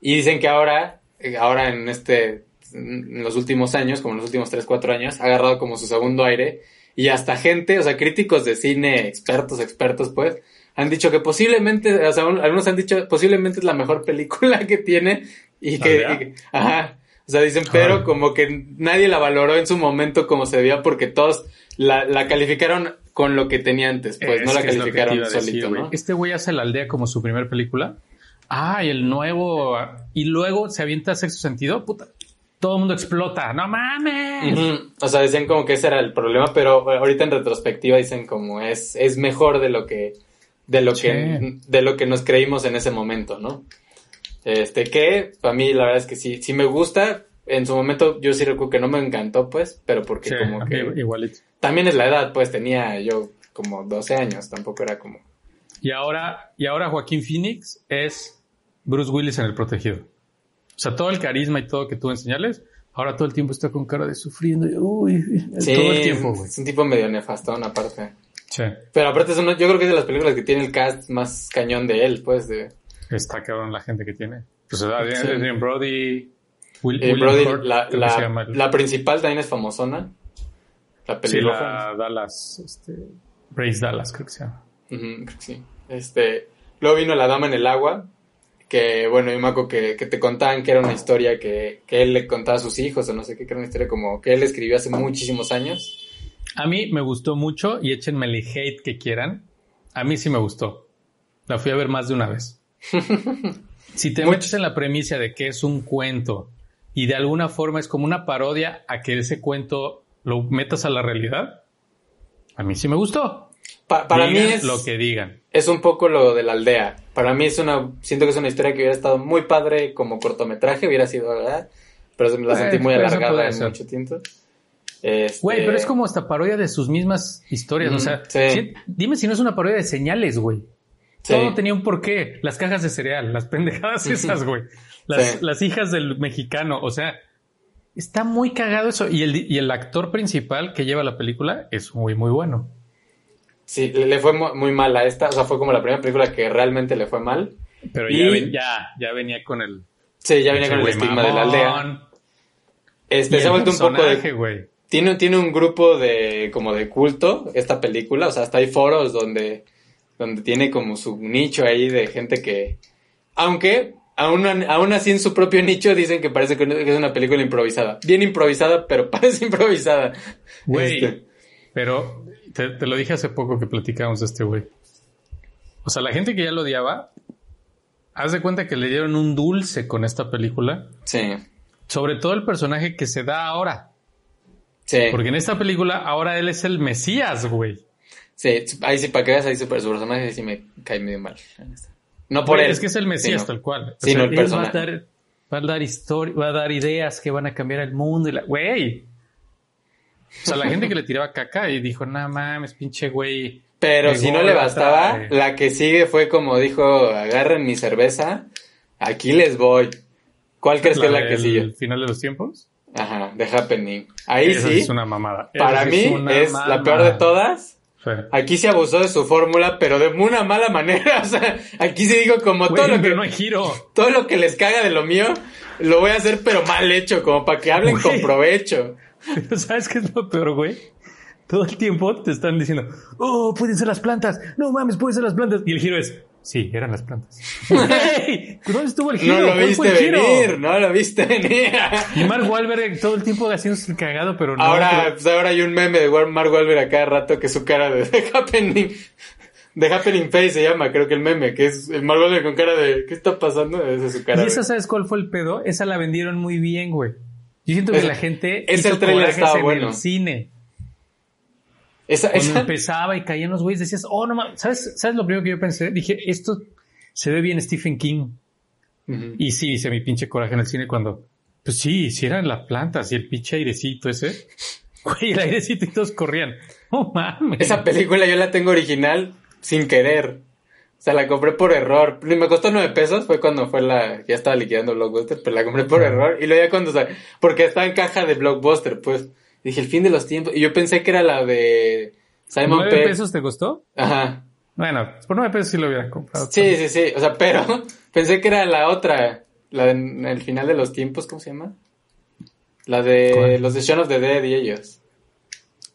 Y dicen que ahora, eh, ahora en este, en los últimos años, como en los últimos 3, 4 años, ha agarrado como su segundo aire y hasta gente, o sea, críticos de cine, expertos, expertos pues, han dicho que posiblemente, o sea, un- algunos han dicho posiblemente es la mejor película que tiene y que, ¿Ah, ya? y que- ajá, o sea, dicen, pero como que nadie la valoró en su momento como se debía porque todos la, la calificaron con lo que tenía antes, pues Es no la calificaron decir, solito. ¿no? Este güey hace la aldea como su primer película. Ah, y el nuevo. Y luego se avienta sexto sentido. Puta. Todo el mundo explota. ¡No mames! O sea, decían como que ese era el problema, pero ahorita en retrospectiva dicen como es, es mejor de lo que, de lo que, de lo que nos creímos en ese momento, ¿no? Este, que para mí la verdad es que sí, sí me gusta. En su momento yo sí recuerdo que no me encantó, pues, pero porque como que igualito. también es la edad, pues tenía yo como 12 años, tampoco era como... Y ahora, y ahora Joaquín Phoenix es Bruce Willis en el protegido. O sea, todo el carisma y todo que tú enseñales, ahora todo el tiempo está con cara de sufriendo. y, Uy, Sí, todo el tiempo, güey. es un tipo medio nefastón aparte. Sí, Pero aparte es uno, yo creo que es de las películas que tiene el cast más cañón de él, pues, de... está cabrón la gente que tiene. Pues Adrian, Sí. Adrian Brody, Will, Eh, Brody, la, la, el- la principal también es famosona. La Sí, pelirroja. la Dallas, este, Brace Dallas, creo que se llama. Ujú, creo que sí. Este, luego vino La Dama en el Agua, que bueno, yo me acuerdo que, que te contaban que era una historia que, que él le contaba a sus hijos, o no sé qué, que era una historia como que él escribió hace muchísimos años. A mí me gustó mucho y échenme el hate que quieran. A mí sí me gustó. La fui a ver más de una vez. si te Mucho. metes en la premisa de que es un cuento y de alguna forma es como una parodia a que ese cuento lo metas a la realidad, a mí sí me gustó. Pa- para Digan mí es, lo que digan. es un poco lo de la aldea. Para mí es una, siento que es una historia que hubiera estado muy padre como cortometraje, hubiera sido, ¿verdad? Pero se me la Eh, sentí muy alargada en ser. mucho tiempo. Este, Güey, pero es como esta parodia de sus mismas historias. O Ujú, sea, sí. si- dime si no es una parodia de señales, güey. Sí. Todo tenía un porqué. Las cajas de cereal, las pendejadas esas, güey. Las, Sí. las hijas del mexicano. O sea, está muy cagado eso. Y el, y el actor principal que lleva la película es muy, muy bueno. Sí, le le fue mu- muy mal a esta, o sea, fue como la primera película que realmente le fue mal. Pero Y- ya, ven- ya, ya venía con el. Sí, ya venía con el estigma de la aldea. Este, se ha el vuelto un poco de... Tiene, tiene un grupo de, como de culto, esta película, o sea, hasta hay foros donde, donde tiene como su nicho ahí de gente que, aunque, aún, aún así en su propio nicho dicen que parece que es una película improvisada. Bien improvisada, pero parece improvisada. Güey. Este, Pero te, te lo dije hace poco que platicamos de este güey. O sea, la gente que ya lo odiaba, haz de cuenta que le dieron un dulce con esta película. sí, Sobre todo el personaje que se da ahora. sí, Porque en esta película ahora él es el Mesías, güey. sí, ahí sí, para que veas ahí su, su personaje sí me cae medio mal. No por él. Es que es el Mesías tal cual. O Sí, sea, no el él va a dar, va a dar historia, va a dar ideas que van a cambiar el mundo y la, güey. O sea, la gente que le tiraba caca y dijo, no mames, pinche güey. Pero El si no le bastaba, eh. la que sigue fue como dijo, agarren mi cerveza, aquí les voy. ¿Cuál crees que es la que sigue? final de los tiempos. Ajá, The Happening. Ahí Esa sí, es una mamada. para Esa mí es la peor de todas. Sí. Aquí se abusó de su fórmula, pero de una mala manera. O sea, aquí sí digo como todo lo que no hay giro. todo lo que les caga de lo mío, lo voy a hacer pero mal hecho, como para que hablen Güey. con provecho. Pero ¿sabes qué es lo peor, güey? Todo el tiempo te están diciendo, oh, pueden ser las plantas. No mames, pueden ser las plantas. Y el giro es, sí, eran las plantas. Güey, ¿Dónde estuvo el giro? No lo ¿Cuál viste fue el giro? venir, no lo viste venir. Y Mark Wahlberg todo el tiempo haciéndose el cagado, pero no. ahora, pues ahora hay un meme de Mark Wahlberg a cada rato que su cara de The Happening, The Happening Face se llama, creo que el meme, que es el Mark Wahlberg con cara de ¿qué está pasando? Esa es su cara. ¿Y esa sabes cuál fue el pedo? Esa la vendieron muy bien, güey. Yo siento que la gente ese hizo corajes estaba en bueno. el cine. Esa, Cuando esa- empezaba y caían los güeyes, decías, oh, no mames. ¿Sabes, ¿Sabes lo primero que yo pensé? Dije, esto se ve bien Stephen King. Y sí, hice mi pinche coraje en el cine cuando, pues sí, si eran las plantas y el pinche airecito ese. Güey, el airecito y todos corrían. No mames. Esa película yo la tengo original sin querer. O sea, la compré por error. Me costó nueve pesos, fue cuando fue la... Ya estaba liquidando Blockbuster, pero la compré por error. Y luego ya cuando... sa- Porque estaba en caja de Blockbuster, pues. Dije, el fin de los tiempos. Y yo pensé que era la de Simon ¿Nueve pesos te costó? Ajá. Bueno, por nueve pesos sí lo hubieran comprado. Sí, sí, sí. O sea, pero pensé que era la otra. La de en el final de los tiempos, ¿cómo se llama? La de ¿Cuál? los de Shaun of the Dead y ellos.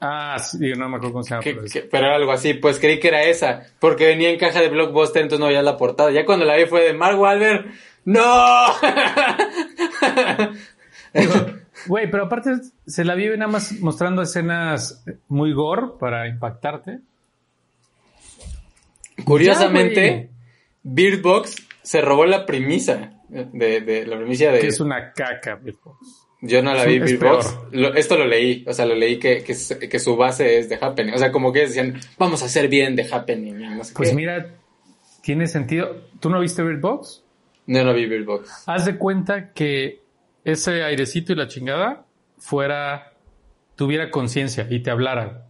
Ah, sí, no me acuerdo cómo se llama. Que- pero que- pero algo así, pues creí que era esa, porque venía en caja de Blockbuster, entonces no veía la portada. Ya cuando la vi fue de Mark Wahlberg, ¡No! Güey, pero aparte se la vive nada más mostrando escenas muy gore para impactarte. Curiosamente, Ya, güey. Bird Box se robó la premisa de, de la premisa de... Que es una caca, viejo. Yo no la vi, es Bird peor. Box. Lo- esto lo leí, o sea, lo leí que, que, su- que su base es The Happening. O sea, como que decían, vamos a hacer bien The Happening. no sé Pues qué. mira, tiene sentido. ¿Tú no viste Bird Box? No, no vi Bird Box. Haz de cuenta que ese airecito y la chingada fuera, tuviera conciencia y te hablara.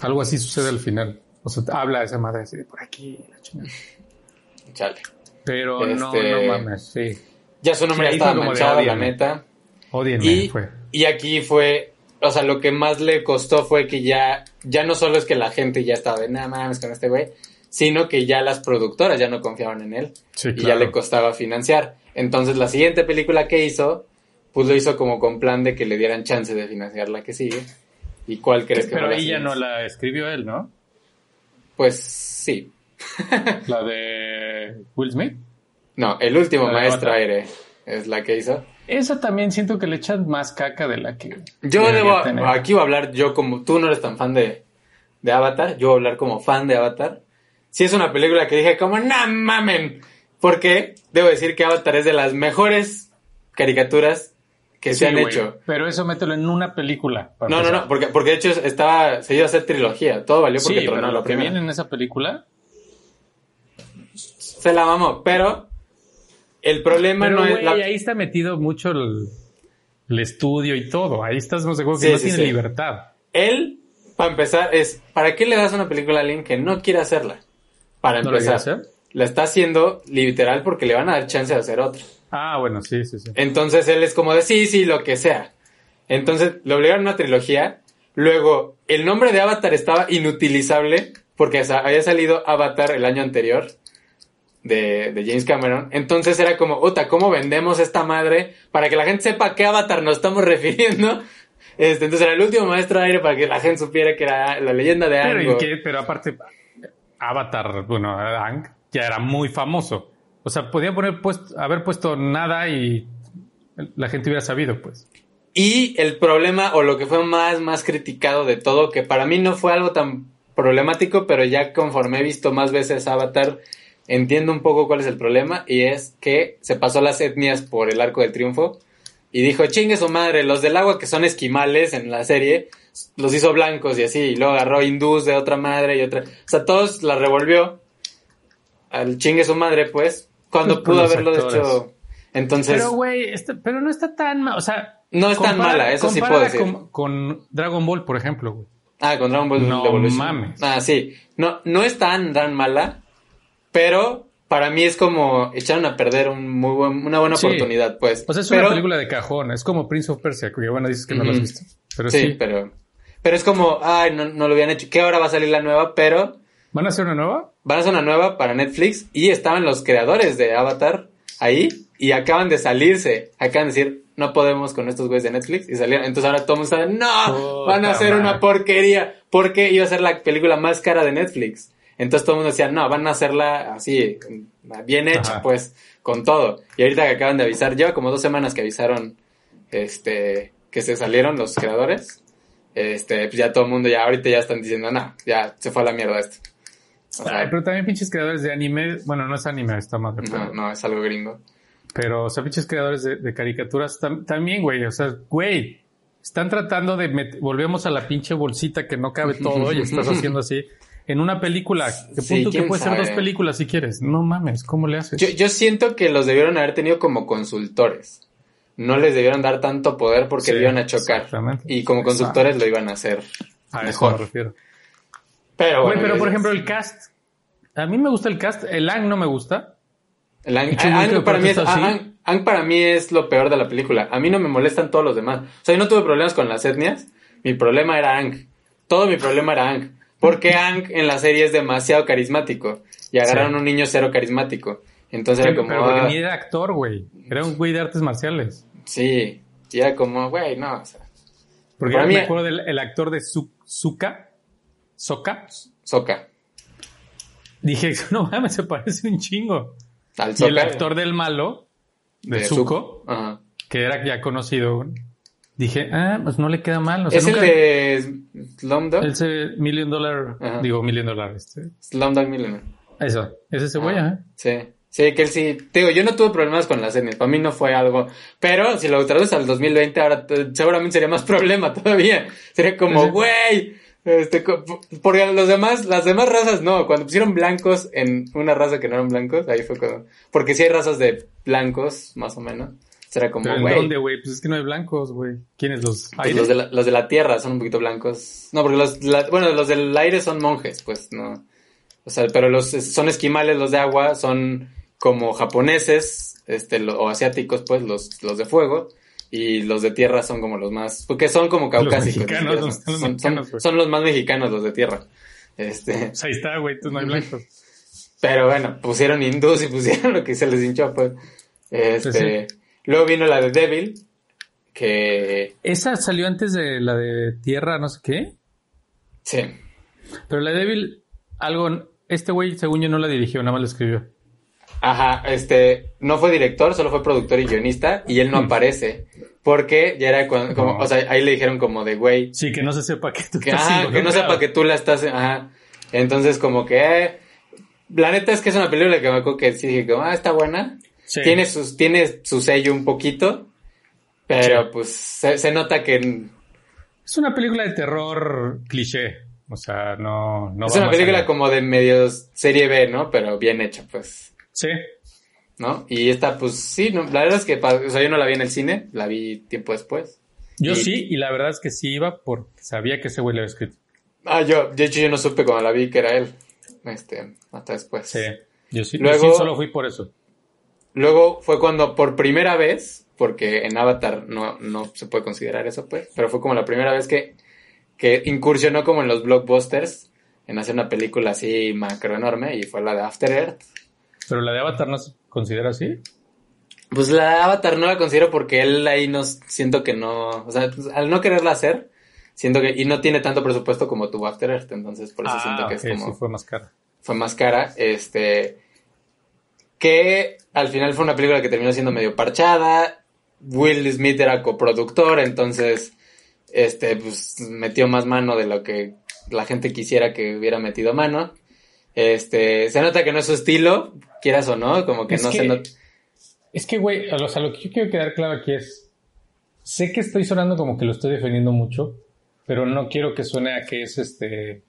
Algo así sucede al final. O sea, te habla esa madre así de por aquí, la chingada. Chale. Pero no, Este- no mames, sí. Ya su nombre Sí, ahí estaba manchado, la neta. Odienme, Y, fue. y aquí fue, o sea, lo que más le costó fue que ya, ya no solo es que la gente ya estaba de nada mames con este güey, sino que ya las productoras ya no confiaban en él Sí, y claro. ya le costaba financiar. Entonces la siguiente película que hizo, pues lo hizo como con plan de que le dieran chance de financiar la que sigue. ¿Y cuál crees que Pero la ella no la escribió él, ¿no? Pues sí. La de Will Smith. No, el último La maestro aire es la que hizo. Esa también siento que le echan más caca de la que. Yo debo, tener. aquí voy a hablar yo como, tú no eres tan fan de, de Avatar, yo voy a hablar como fan de Avatar. Si es una película que dije como, no mamen, porque debo decir que Avatar es de las mejores caricaturas que Sí, se han hecho. Pero eso mételo en una película. No, no, empezar. no, porque, porque de hecho estaba, se iba a hacer trilogía, todo valió porque Sí, tronó pero lo que viene en esa película. Se la mamó, pero el problema Pero, no es la... ahí está metido mucho el, el estudio y todo. Ahí estás más seguro que Sí, no sí, tiene sí. libertad. Él, para empezar, es, ¿para qué le das una película a alguien que no quiere hacerla? Para ¿No lo empezar. hacer? La está haciendo literal porque le van a dar chance de hacer otra. Ah, bueno, sí, sí, sí. Entonces él es como de sí, sí, lo que sea. Entonces le obligaron a una trilogía. Luego, el nombre de Avatar estaba inutilizable porque había salido Avatar el año anterior de, de James Cameron. Entonces era como, uta, ¿cómo vendemos esta madre para que la gente sepa a qué Avatar nos estamos refiriendo? Este, entonces era el último maestro de aire para que la gente supiera que era la leyenda de Pero. ¿y qué? pero aparte, Avatar, bueno, Ang ya era muy famoso. O sea, podía poner puesto, haber puesto nada y la gente hubiera sabido, pues. Y el problema, o lo que fue más, más criticado de todo, que para mí no fue algo tan problemático, pero ya conforme he visto más veces Avatar, entiendo un poco cuál es el problema, y es que se pasó las etnias por el arco del triunfo, y dijo, chingue su madre, los del agua que son esquimales en la serie, los hizo blancos y así, y luego agarró hindús de otra madre y otra, o sea, todos la revolvió al chingue su madre, pues, cuando Pues pudo haberlo actores. hecho. Entonces, Pero, güey, este- pero no está tan mal. O sea, No es tan mala, eso sí puedo decir. Con, con Dragon Ball, por ejemplo, güey. Ah, con Dragon Ball No Evolution. mames. Ah, sí. No, no es tan, tan mala, pero para mí es como echaron a perder un muy buen- una buena Sí. oportunidad, pues. O sea, es Pero- una película de cajón. Es como Prince of Persia, que bueno, dices que no lo has visto. Pero sí, sí. pero... Pero es como, ay, no, no lo habían hecho. Que ahora va a salir la nueva, pero ¿Van a hacer una nueva? van a hacer una nueva para Netflix y estaban los creadores de Avatar ahí y acaban de salirse. Acaban de decir, no podemos con estos güeyes de Netflix y salieron. Entonces ahora todo el mundo sabe, no, van a hacer una porquería porque iba a ser la película más cara de Netflix. Entonces todo el mundo decía, no, van a hacerla así, bien hecha, Ajá. pues, con todo. Y ahorita que acaban de avisar, lleva como dos semanas que avisaron, este, que se salieron los creadores. Este, pues ya todo el mundo ya ahorita ya están diciendo, no, ya se fue a la mierda esto. O sea, Ay, pero también pinches creadores de anime. Bueno, no es anime, está madre. no, Pero, no, es algo gringo. pero, o sea, pinches creadores de, de caricaturas tam- también, güey. O sea, güey. Están tratando de volvemos a la pinche bolsita que no cabe todo y estás haciendo así. En una película, que Sí, punto que puede ser dos películas si quieres. No mames, ¿cómo le haces? Yo, yo siento que los debieron haber tenido como consultores. No les debieron dar tanto poder porque Sí, lo iban a chocar. exactamente. Y como consultores lo iban a hacer a eso mejor. me refiero. Pero, bueno, pero por ejemplo el cast. A mí me gusta el cast. El Ang no me gusta. el para mí es, Ang para mí es lo peor de la película. A mí no me molestan todos los demás. O sea, yo no tuve problemas con las etnias. Mi problema era Ang. Todo mi problema era Ang. Porque Ang en la serie es demasiado carismático. Y agarraron Sí. un niño cero carismático. Entonces era como... pero porque ah, ni era actor, güey. Era un güey de artes marciales. sí. Y era como, güey, no. O sea, Porque yo mí- me acuerdo del el actor de Zuka. Soka. Soca. Dije, no mames, se parece un chingo. Al Y el actor del malo, de, Zuko, Ajá. que era ya conocido, dije, ah, pues no le queda mal. O sea, es nunca- el de Slumdog. Ese Million Dollar, Ajá. digo, Million Dollar, este. Slumdog Millionaire. Eso, es ese güey, Ah, ajá. Sí. Sí, que él sí. Te digo, yo no tuve problemas con las etnias. Para mí no fue algo. Pero si lo traduces al 2020, ahora seguramente sería más problema todavía. Sería como, Sí. güey. Este, porque los demás, las demás razas no. Cuando pusieron blancos en una raza que no eran blancos, ahí fue cuando. Porque sí hay razas de blancos, más o menos. Será como, Pero ¿en güey. dónde, güey? Pues es que no hay blancos, güey. ¿Quiénes los? Pues los, de la, los de la tierra son un poquito blancos. No, porque los, la- bueno, los del aire son monjes, pues no. O sea, pero los son esquimales, los de agua, son como japoneses, este, lo- o asiáticos, pues, los, los de fuego. Y los de tierra son como los más, porque son como caucásicos. mexicanos, son, los- los son- mexicanos, son- güey. son los más mexicanos los de tierra. Este, Pues ahí está, güey, tú no hay blancos. pero bueno, pusieron hindús y pusieron lo que se les hinchó, pues. Este, Pues luego vino la de Devil, que, Esa salió antes de la de Tierra, no sé qué. sí, Pero la de Devil, algo. Este güey, según yo, no la dirigió, nada más la escribió. Ajá, este, no fue director, solo fue productor y guionista, y él no Mm. aparece, porque ya era cuando, como, No. o sea, ahí le dijeron como de, güey, Sí, que no se sepa que tú que, estás ajá, que no sepa que tú la estás, ajá, entonces como que, eh, la neta es que es una película que me acuerdo que sí dije como, ah, está buena, Sí. tiene sus, tiene su sello un poquito, pero Sí. pues se, se nota que Es una película de terror cliché. O sea, no. no es una película como de medios serie B, ¿no? Pero bien hecha, pues. Sí. ¿no? Y esta, pues sí, no, la verdad es que, o sea, yo no la vi en el cine, la vi tiempo después. Yo Y- sí, y la verdad es que sí iba porque sabía que ese güey le había escrito. Ah, yo, de hecho, yo no supe cuando la vi que era él, este, hasta después. Sí. Yo sí. Luego- yo sí solo fui por eso. Luego fue cuando por primera vez, porque en Avatar no, no se puede considerar eso, pues, pero fue como la primera vez que, que incursionó como en los blockbusters, en hacer una película así macro enorme, y fue la de After Earth. Pero la de Avatar no se considera así. Pues la de Avatar no la considero porque él ahí no siento que no, o sea, pues, al no quererla hacer, siento que, y no tiene tanto presupuesto como tuvo After Earth, entonces por eso siento que Ah, es como, sí fue más cara. fue más cara, este, que al final fue una película que terminó siendo medio parchada, Will Smith era coproductor, entonces, este, pues metió más mano de lo que la gente quisiera que hubiera metido mano, este, se nota que no es su estilo, quieras o no, como que Es no que- se nota, Es que, güey, o sea, lo que yo quiero quedar claro aquí es. Sé que estoy sonando como que lo estoy defendiendo mucho, pero no quiero que suene a que es este.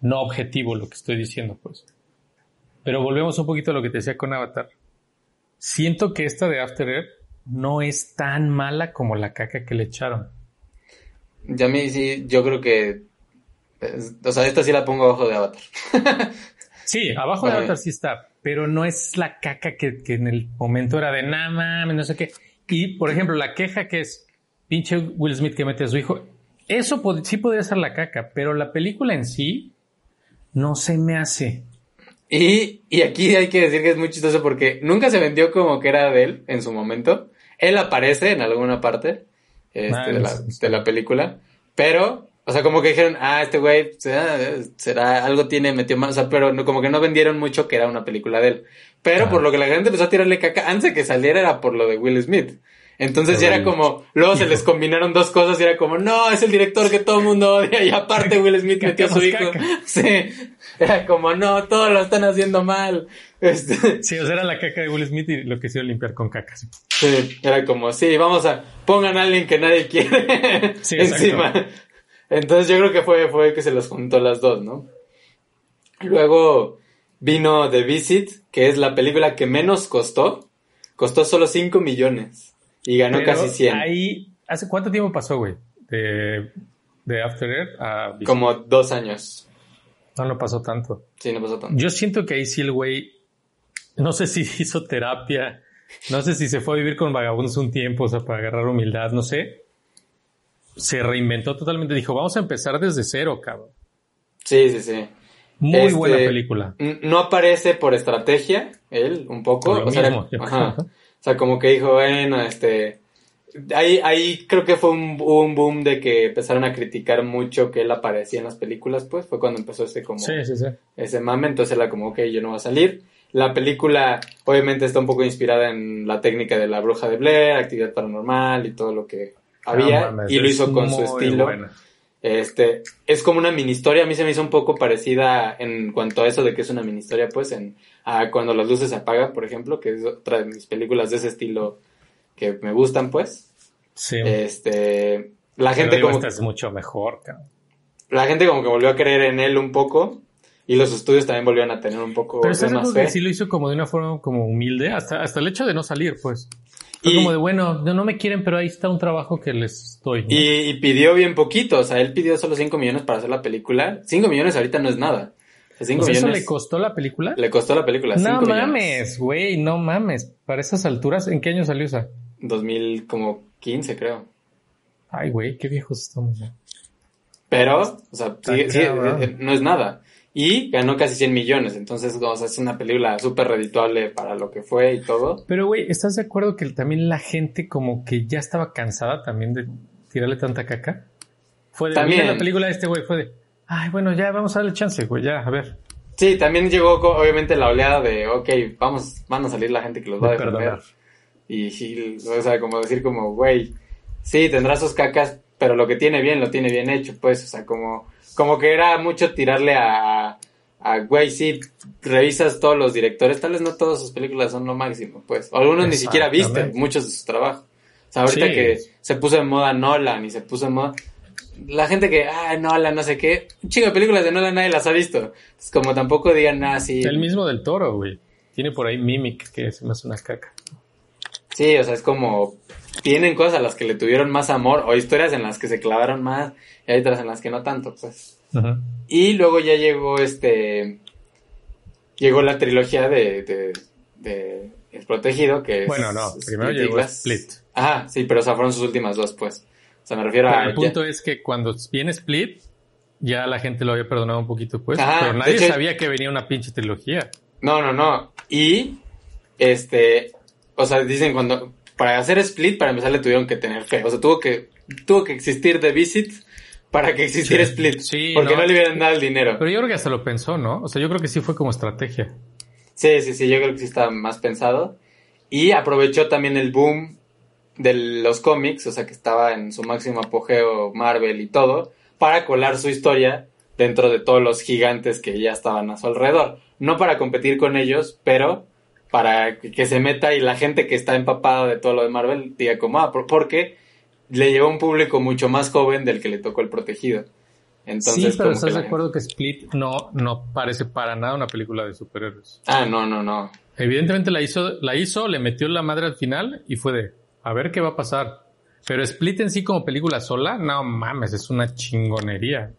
No objetivo lo que estoy diciendo, pues. Pero volvemos un poquito a lo que te decía con Avatar. Siento que esta de After Earth no es tan mala como la caca que le echaron. Ya a mí sí, yo creo que Es- o sea, esta sí la pongo abajo de Avatar. Sí, abajo de. Avatar sí está, pero no es la caca que, que en el momento era de nada mames, no sé qué. Y, por ejemplo, la queja que es pinche Will Smith que mete a su hijo, eso pod- sí podría ser la caca, pero la película en sí no se me hace. Y, y aquí hay que decir que es muy chistoso porque nunca se vendió como que era de él en su momento. Él aparece en alguna parte este, Ah, de, la, de la película, pero, o sea, como que dijeron, ah, este güey será, será- algo tiene, metió más, o sea, pero no, como que no vendieron mucho que era una película de él. Pero Ah. por lo que la gente empezó a tirarle caca antes de que saliera era por lo de Will Smith. Entonces ya era como, luego se les combinaron dos cosas y era como, no, es el director que todo el mundo odia y aparte Will Smith metió a su hijo. Sí, era como, no, todos lo están haciendo mal. Este, Sí, o sea, era la caca de Will Smith y lo quisieron limpiar con caca. sí. sí, era como, sí, vamos a, pongan a alguien que nadie quiere Sí, encima. Entonces yo creo que fue, fue que se los juntó las dos, ¿no? Luego vino The Visit, que es la película que menos costó. Costó solo 5 millones y ganó Pero casi 100. Ahí, ¿hace cuánto tiempo pasó, güey? De, de After Earth a? Como dos años. No, no pasó tanto. Sí, no pasó tanto. Yo siento que ahí sí el güey, no sé si hizo terapia, no sé si se fue a vivir con vagabundos un tiempo, o sea, para agarrar humildad, no sé. Se reinventó totalmente, dijo, vamos a empezar desde cero, cabrón. Sí, sí, sí. Muy Este, buena película. N- No aparece por estrategia, él, un poco. Por lo o, mismo, ajá. O sea, como que dijo, bueno, este... Ahí, ahí creo que fue un, un boom de que empezaron a criticar mucho que él aparecía en las películas, pues fue cuando empezó ese como... Sí, sí, sí. ese mame, entonces era como, ok, yo no voy a salir. La película obviamente está un poco inspirada en la técnica de la bruja de Blair, actividad paranormal y todo lo que había, No mames, y lo hizo con su estilo. buena. Este, es como una mini historia, a mí se me hizo un poco parecida en cuanto a eso de que es una mini historia, pues, en a cuando las luces se apagan, por ejemplo, que es otra de mis películas de ese estilo que me gustan, pues. Sí. Este, la Pero gente digo, como esta es mucho mejor, cabrón. la gente como que volvió a creer en él un poco y los estudios también volvieron a tener un poco Pero de más que fe. sí lo hizo como de una forma como humilde, hasta, hasta el hecho de no salir, pues. Fue Y- como de, bueno, no, no me quieren, pero ahí está un trabajo que les doy. ¿no? Y, y pidió bien poquito, o sea, él pidió solo 5 millones para hacer la película. 5 millones ahorita no es nada. 5 O sea, ¿Eso millones le costó la película? le costó la película. No 5 millones. mames, güey, no mames. Para esas alturas, ¿en qué año salió esa? 2015 creo. Ay, güey, qué viejos estamos ya. Pero, o sea, sigue- sigue- cabrón. eh, no es nada. Y ganó casi 100 millones, entonces, o sea, es una película súper redituable para lo que fue y todo. Pero, güey, ¿estás de acuerdo que también la gente como que ya estaba cansada también de tirarle tanta caca? Fue de, También. la película de este güey, fue de, ay, bueno, ya vamos a darle chance, güey, ya, a ver. Sí, también llegó obviamente la oleada de, ok, vamos, van a salir la gente que los va a De defender. Y, y, o sea, como decir como, güey, sí, tendrá sus cacas, pero lo que tiene bien, lo tiene bien hecho, pues, o sea, como, como que era mucho tirarle a, a, güey, sí, revisas todos los directores, tal vez no todas sus películas son lo máximo, pues, o algunos ni siquiera viste muchos de sus trabajos. O sea, ahorita Sí. que se puso de moda Nolan y se puso de moda, la gente que, ah, Nolan, no sé qué, un chingo de películas de Nolan nadie las ha visto. Es como tampoco digan nada así. El mismo del toro, güey. Tiene por ahí Mimic, que se me hace una caca. Sí, o sea, es como tienen cosas a las que le tuvieron más amor o historias en las que se clavaron más y hay otras en las que no tanto, pues. Ajá. Y luego ya llegó este llegó la trilogía de, de, de El Protegido, que es Bueno, no, primero Split llegó. Split. Ajá, sí, pero o sea, fueron sus últimas dos, pues. O sea, me refiero Pero a el punto ya- es que cuando viene Split, ya la gente lo había perdonado un poquito, pues. Ajá, pero nadie hecho- sabía que venía una pinche trilogía. No, no, no. Y este, o sea, dicen cuando para hacer Split para empezar le tuvieron que tener fe, o sea, tuvo que tuvo que existir The Visit para que existiera Sí. Split, Sí, porque no. no. le hubieran dado el dinero. Pero yo creo que hasta lo pensó, ¿no? O sea, yo creo que sí fue como estrategia. Sí, sí, sí, yo creo que sí está más pensado. Y aprovechó también el boom de los cómics, o sea, que estaba en su máximo apogeo Marvel y todo, para colar su historia dentro de todos los gigantes que ya estaban a su alrededor. No para competir con ellos, pero para que que se meta y la gente que está empapada de todo lo de Marvel diga como, ah, por- porque le llevó un público mucho más joven del que le tocó el protegido. Entonces, sí, pero estás de acuerdo que Split no, no parece para nada una película de superhéroes. Ah, no, no, no. Evidentemente la hizo, la hizo, le metió la madre al final y fue de, a ver qué va a pasar. Pero Split en sí como película sola, no mames, es una chingonería.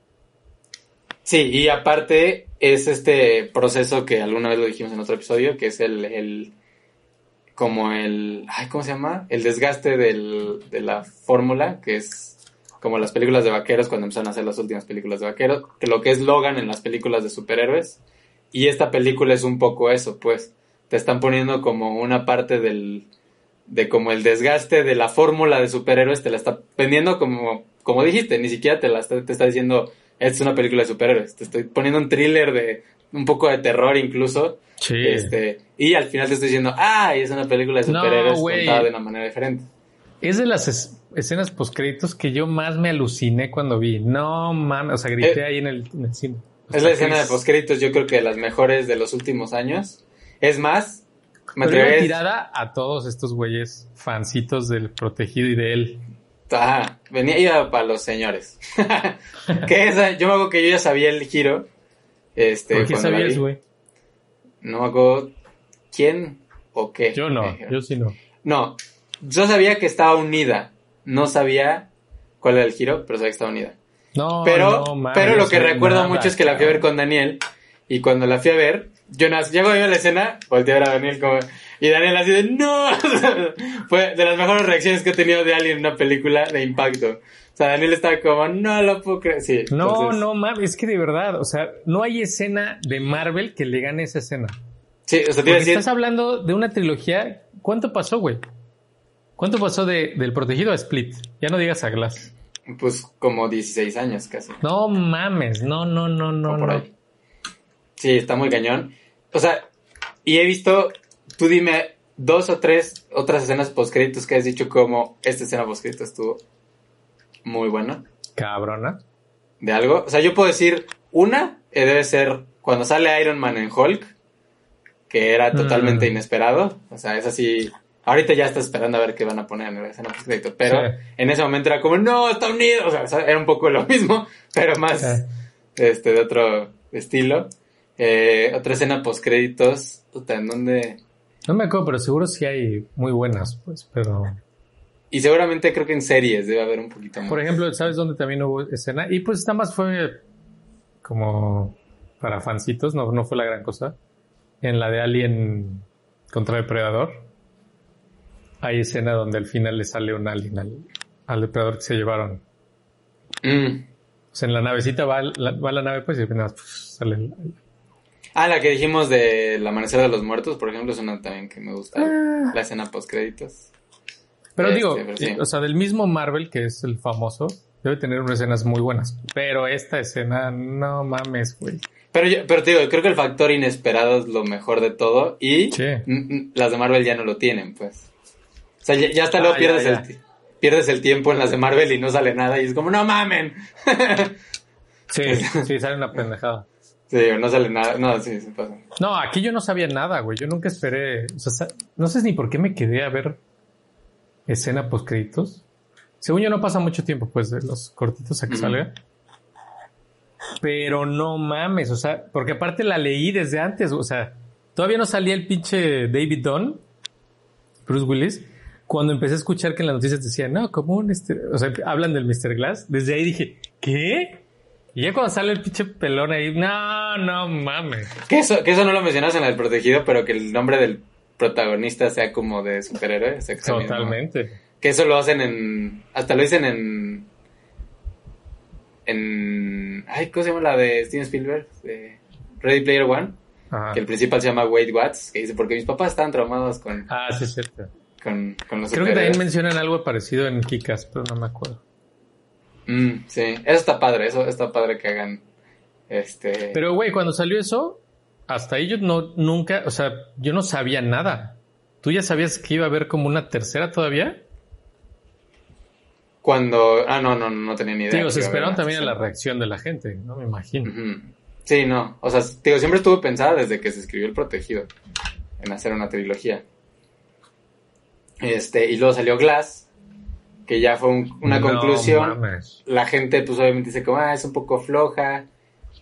Sí, y aparte es este proceso que alguna vez lo dijimos en otro episodio, que es el, el como el, ay, ¿cómo se llama? El desgaste del, de la fórmula, que es como las películas de vaqueros cuando empezaron a hacer las últimas películas de vaqueros, que lo que es Logan en las películas de superhéroes, y esta película es un poco eso, pues, te están poniendo como una parte del, de como el desgaste de la fórmula de superhéroes, te la está vendiendo como, como dijiste, ni siquiera te la está, te está diciendo, es una película de superhéroes, te estoy poniendo un thriller de, un poco de terror incluso, Sí. este, y al final te estoy diciendo, ah, es una película de superhéroes contada de una manera diferente. Es de las es- escenas postcréditos que yo más me aluciné cuando vi. No mames, o sea, grité Eh, ahí en el, en el cine. O Es la escena que de postcréditos, yo creo que de las mejores de los últimos años. Es más, me Pero tirada a todos estos güeyes fancitos del protegido y de él. Ajá, venía iba para los señores. que esa, yo me acuerdo que yo ya sabía el giro. Este, ¿Por qué sabías, güey? No me acuerdo quién o qué. Yo no, dijeron. yo sí no. No, yo sabía que estaba unida. No sabía cuál era el giro, pero sabía que estaba unida. No, Pero, no, mames, pero lo que recuerdo nada, mucho es que la fui a ver con Daniel. Y cuando la fui a ver, yo no, llego a la escena, volteé a ver a Daniel como, y Daniel así de, ¡No! Fue de las mejores reacciones que he tenido de alguien en una película de impacto. O sea, Daniel estaba como, no lo puedo creer. Sí, No, entonces- no mames, es que de verdad, o sea, no hay escena de Marvel que le gane esa escena. Sí, o sea, te decir, estás hablando de una trilogía. ¿Cuánto pasó, güey? ¿Cuánto pasó de, del protegido a Split? Ya no digas a Glass. pues como 16 años casi. No mames, no, no, no, no, por no. ahí. Sí, está muy cañón. O sea, y he visto, tú dime dos o tres otras escenas postcréditos que has dicho como esta escena postcrédito estuvo muy buena. Cabrona. De algo. O sea, yo puedo decir una, eh, debe ser cuando sale Iron Man en Hulk, que era totalmente Mm. inesperado. O sea, es así. Ahorita ya estás esperando a ver qué van a poner en la escena postcrédito. Pero Sí. en ese momento era como, no, está unido. O sea, era un poco lo mismo, pero más Sí. este, de otro estilo. Eh, otra escena postcréditos. Puta, ¿en dónde? No me acuerdo, pero seguro sí hay muy buenas, pues, pero... Y seguramente creo que en series debe haber un poquito más. Por ejemplo, ¿sabes dónde también hubo escena? Y pues nada más fue como para fancitos, no, no fue la gran cosa. En la de Alien contra Depredador. Hay escena donde al final le sale un alien al, al depredador que se llevaron. Mm. O sea, en la navecita va, la, va la nave, pues, y apenas pues, sale el- Ah, la que dijimos del amanecer de los muertos, por ejemplo, es una también que me gusta. Ah. La escena postcréditos. Pero Este, digo, pero sí. o sea, del mismo Marvel, que es el famoso, debe tener unas escenas muy buenas. Pero esta escena, no mames, güey. Pero, yo, pero te digo, creo que el factor inesperado es lo mejor de todo y Sí. las de Marvel ya no lo tienen, pues. O sea, ya, ya hasta luego Ah, ya, pierdes, ya. El, pierdes el tiempo en las de Marvel y no sale nada y es como, no mamen. Sí, sí, sale una pendejada. Sí, no sale nada. No, sí, se pasa. No, aquí yo no sabía nada, güey. Yo nunca esperé. O sea, no sé ni por qué me quedé a ver escena post créditos. Según yo no pasa mucho tiempo, pues, de los cortitos a que salga. Pero no mames, o sea, porque aparte la leí desde antes, o sea, todavía no salía el pinche David Dunn, Bruce Willis, cuando empecé a escuchar que en las noticias decían, no, como un este, o sea, hablan del Mr. Glass, desde ahí dije, ¿qué? Y ya cuando sale el pinche pelón ahí, no, no mames. Que eso, que eso no lo mencionas en el protegido, pero que el nombre del protagonista sea como de superhéroe. sea, que mismo. Totalmente. Que eso lo hacen en. Hasta lo dicen en. En. Ay, ¿cómo se llama la de Steven Spielberg? De Ready Player One. Ajá. Que el principal se llama Wade Watts. Que dice: Porque mis papás estaban traumados con, Ah, sí, es cierto. con, con los Creo que también mencionan algo parecido en Kikas, pero no me acuerdo. Mm, sí, eso está padre. Eso está padre que hagan. Este. Pero, güey, cuando salió eso, hasta ahí yo no, nunca, o sea, yo no sabía nada. ¿Tú ya sabías que iba a haber como una tercera todavía? Cuando. Ah, no, no, no tenía ni idea. Digo, se esperaron también a la reacción de la gente, no me imagino. Sí, no. O sea, digo, siempre estuvo pensada desde que se escribió El Protegido en hacer una trilogía. Este, y luego salió Glass, que ya fue un- una No conclusión. mames. La gente, pues obviamente dice como, ah, es un poco floja.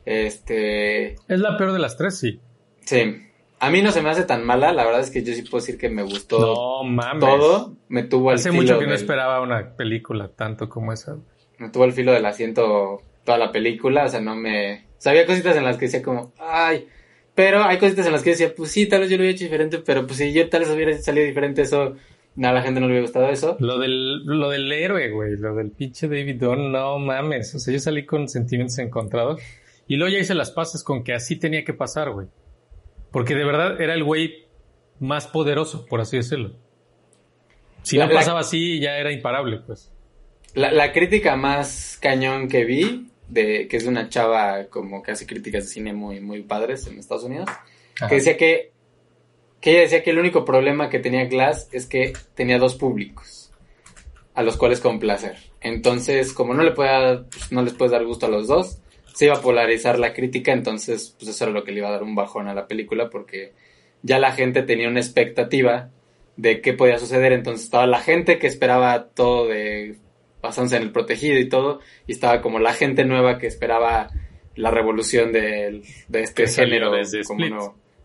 Este, Es la peor de las tres, sí. sí. A mí no se me hace tan mala, la verdad es que yo sí puedo decir que me gustó No mames. todo. Me tuvo al Hace filo mucho que no esperaba una película tanto como esa. me tuvo al filo del asiento toda la película, o sea, no me... O sea, había cositas en las que decía como, ay, pero hay cositas en las que decía, pues sí, tal vez yo lo hubiera hecho diferente, pero pues si yo tal vez hubiera salido diferente, eso, a la gente no le hubiera gustado eso. Lo del, lo del héroe, güey, lo del pinche David Dunn, no mames, o sea, yo salí con sentimientos encontrados y luego ya hice las pases con que así tenía que pasar, güey. Porque de verdad era el güey más poderoso, por así decirlo. Si La- no la- pasaba así, ya era imparable, pues. La, la crítica más cañón que vi, de que es de una chava como que hace críticas de cine muy, muy padres en Estados Unidos, Ajá. que decía que, que ella decía que el único problema que tenía Glass es que tenía dos públicos a los cuales complacer. Entonces, como no le puede dar- pues, no les puedes dar gusto a los dos, se iba a polarizar la crítica, entonces pues eso era lo que le iba a dar un bajón a la película porque ya la gente tenía una expectativa de qué podía suceder, entonces estaba la gente que esperaba todo de basándose en el protegido y todo, y estaba como la gente nueva que esperaba la revolución del- de este Que salió género desde como.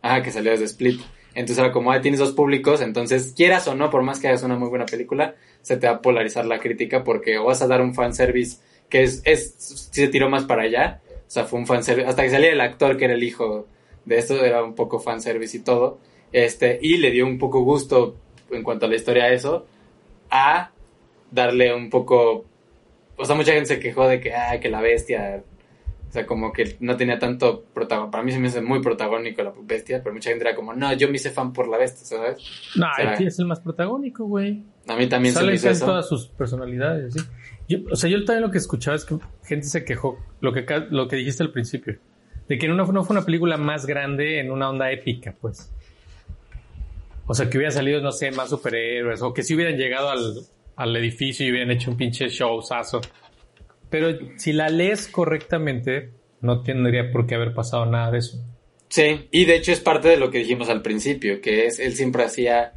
Ajá, que salió desde Split. Entonces era como, ah, tienes dos públicos, entonces quieras o no, por más que hagas una muy buena película, se te va a polarizar la crítica porque o vas a dar un fanservice que es, es, se tiró más para allá, o sea, fue un fanservice, hasta que salía el actor que era el hijo de esto, era un poco fanservice y todo, este, y le dio un poco gusto en cuanto a la historia a eso, a darle un poco, o sea, mucha gente se quejó de que, ah, que la bestia, o sea, como que no tenía tanto protagonismo. Para mí se me hace muy protagónico la bestia, pero mucha gente era como, no, yo me hice fan por la bestia, ¿sabes? No, Será- este es el más protagónico, güey. A mí también se Sale me hizo en eso. todas sus personalidades, sí. Yo, o sea, yo también lo que escuchaba es que gente se quejó, lo que, lo que dijiste al principio, de que no, fue- no fue una película más grande en una onda épica, pues. O sea, que hubiera salido, no sé, más superhéroes, o que si hubieran llegado al, al edificio y hubieran hecho un pinche showzazo. Pero si la lees correctamente, no tendría por qué haber pasado nada de eso. Sí, y de hecho es parte de lo que dijimos al principio, que es, él siempre hacía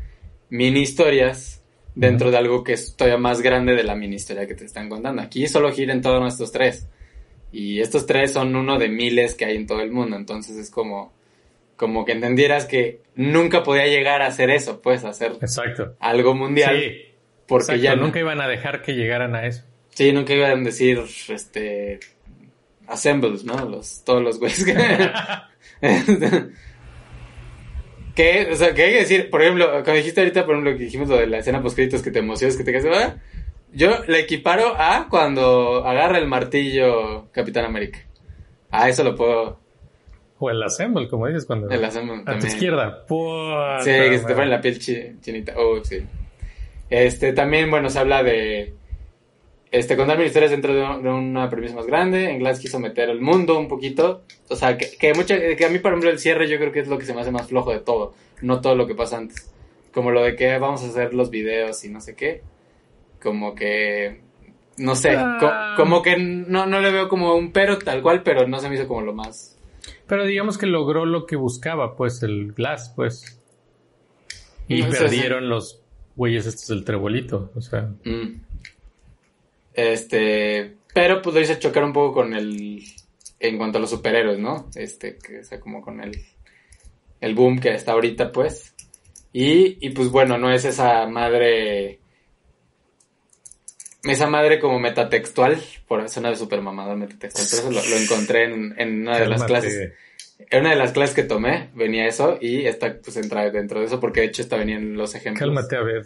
mini historias dentro de algo que es todavía más grande de la mini historia que te están contando. Aquí solo giran todos nuestros tres. Y estos tres son uno de miles que hay en todo el mundo. Entonces es como, como que entendieras que nunca podía llegar a hacer eso, pues, hacer Exacto. algo mundial. Sí, porque exacto, ya no- nunca iban a dejar que llegaran a eso. Sí, nunca iban a decir, este, assembles, ¿no? Los, todos los güeyes que... que, o sea, que hay que decir, por ejemplo, cuando dijiste ahorita, por ejemplo, que dijimos lo de la escena post créditos que te emocionas, que te quedas, "Ah", yo le equiparo a cuando agarra el martillo Capitán América. A eso lo puedo, O el assemble, como dices, cuando... el assemble A tu izquierda. Puta Sí, que se te pone la piel chi- chinita. Oh, sí. Este, también, bueno, se habla de este, contar mil historias dentro de, de una premisa más grande. En Glass quiso meter el mundo un poquito. O sea, que, que, mucha, que a mí, por ejemplo, el cierre yo creo que es lo que se me hace más flojo de todo. No todo lo que pasa antes. Como lo de que vamos a hacer los videos y no sé qué. Como que... No sé, Ah. co- como que no, no le veo como un pero tal cual, pero no se me hizo como lo más... Pero digamos que logró lo que buscaba, pues, el Glass, pues. Y No sé, perdieron los güeyes estos del trebolito, o sea... Mm. Este, pero pues lo hice chocar un poco con el, en cuanto a los superhéroes, ¿no? Este, que o sea, como con el, el boom que está ahorita, pues. Y, y pues bueno, no es esa madre, esa madre como metatextual, por eso no es super mamador metatextual, pero eso lo, lo encontré en, en una de las clases. En una de las clases que tomé venía eso y esta pues entra dentro de eso porque de hecho esta venía en los ejemplos. Cálmate a ver.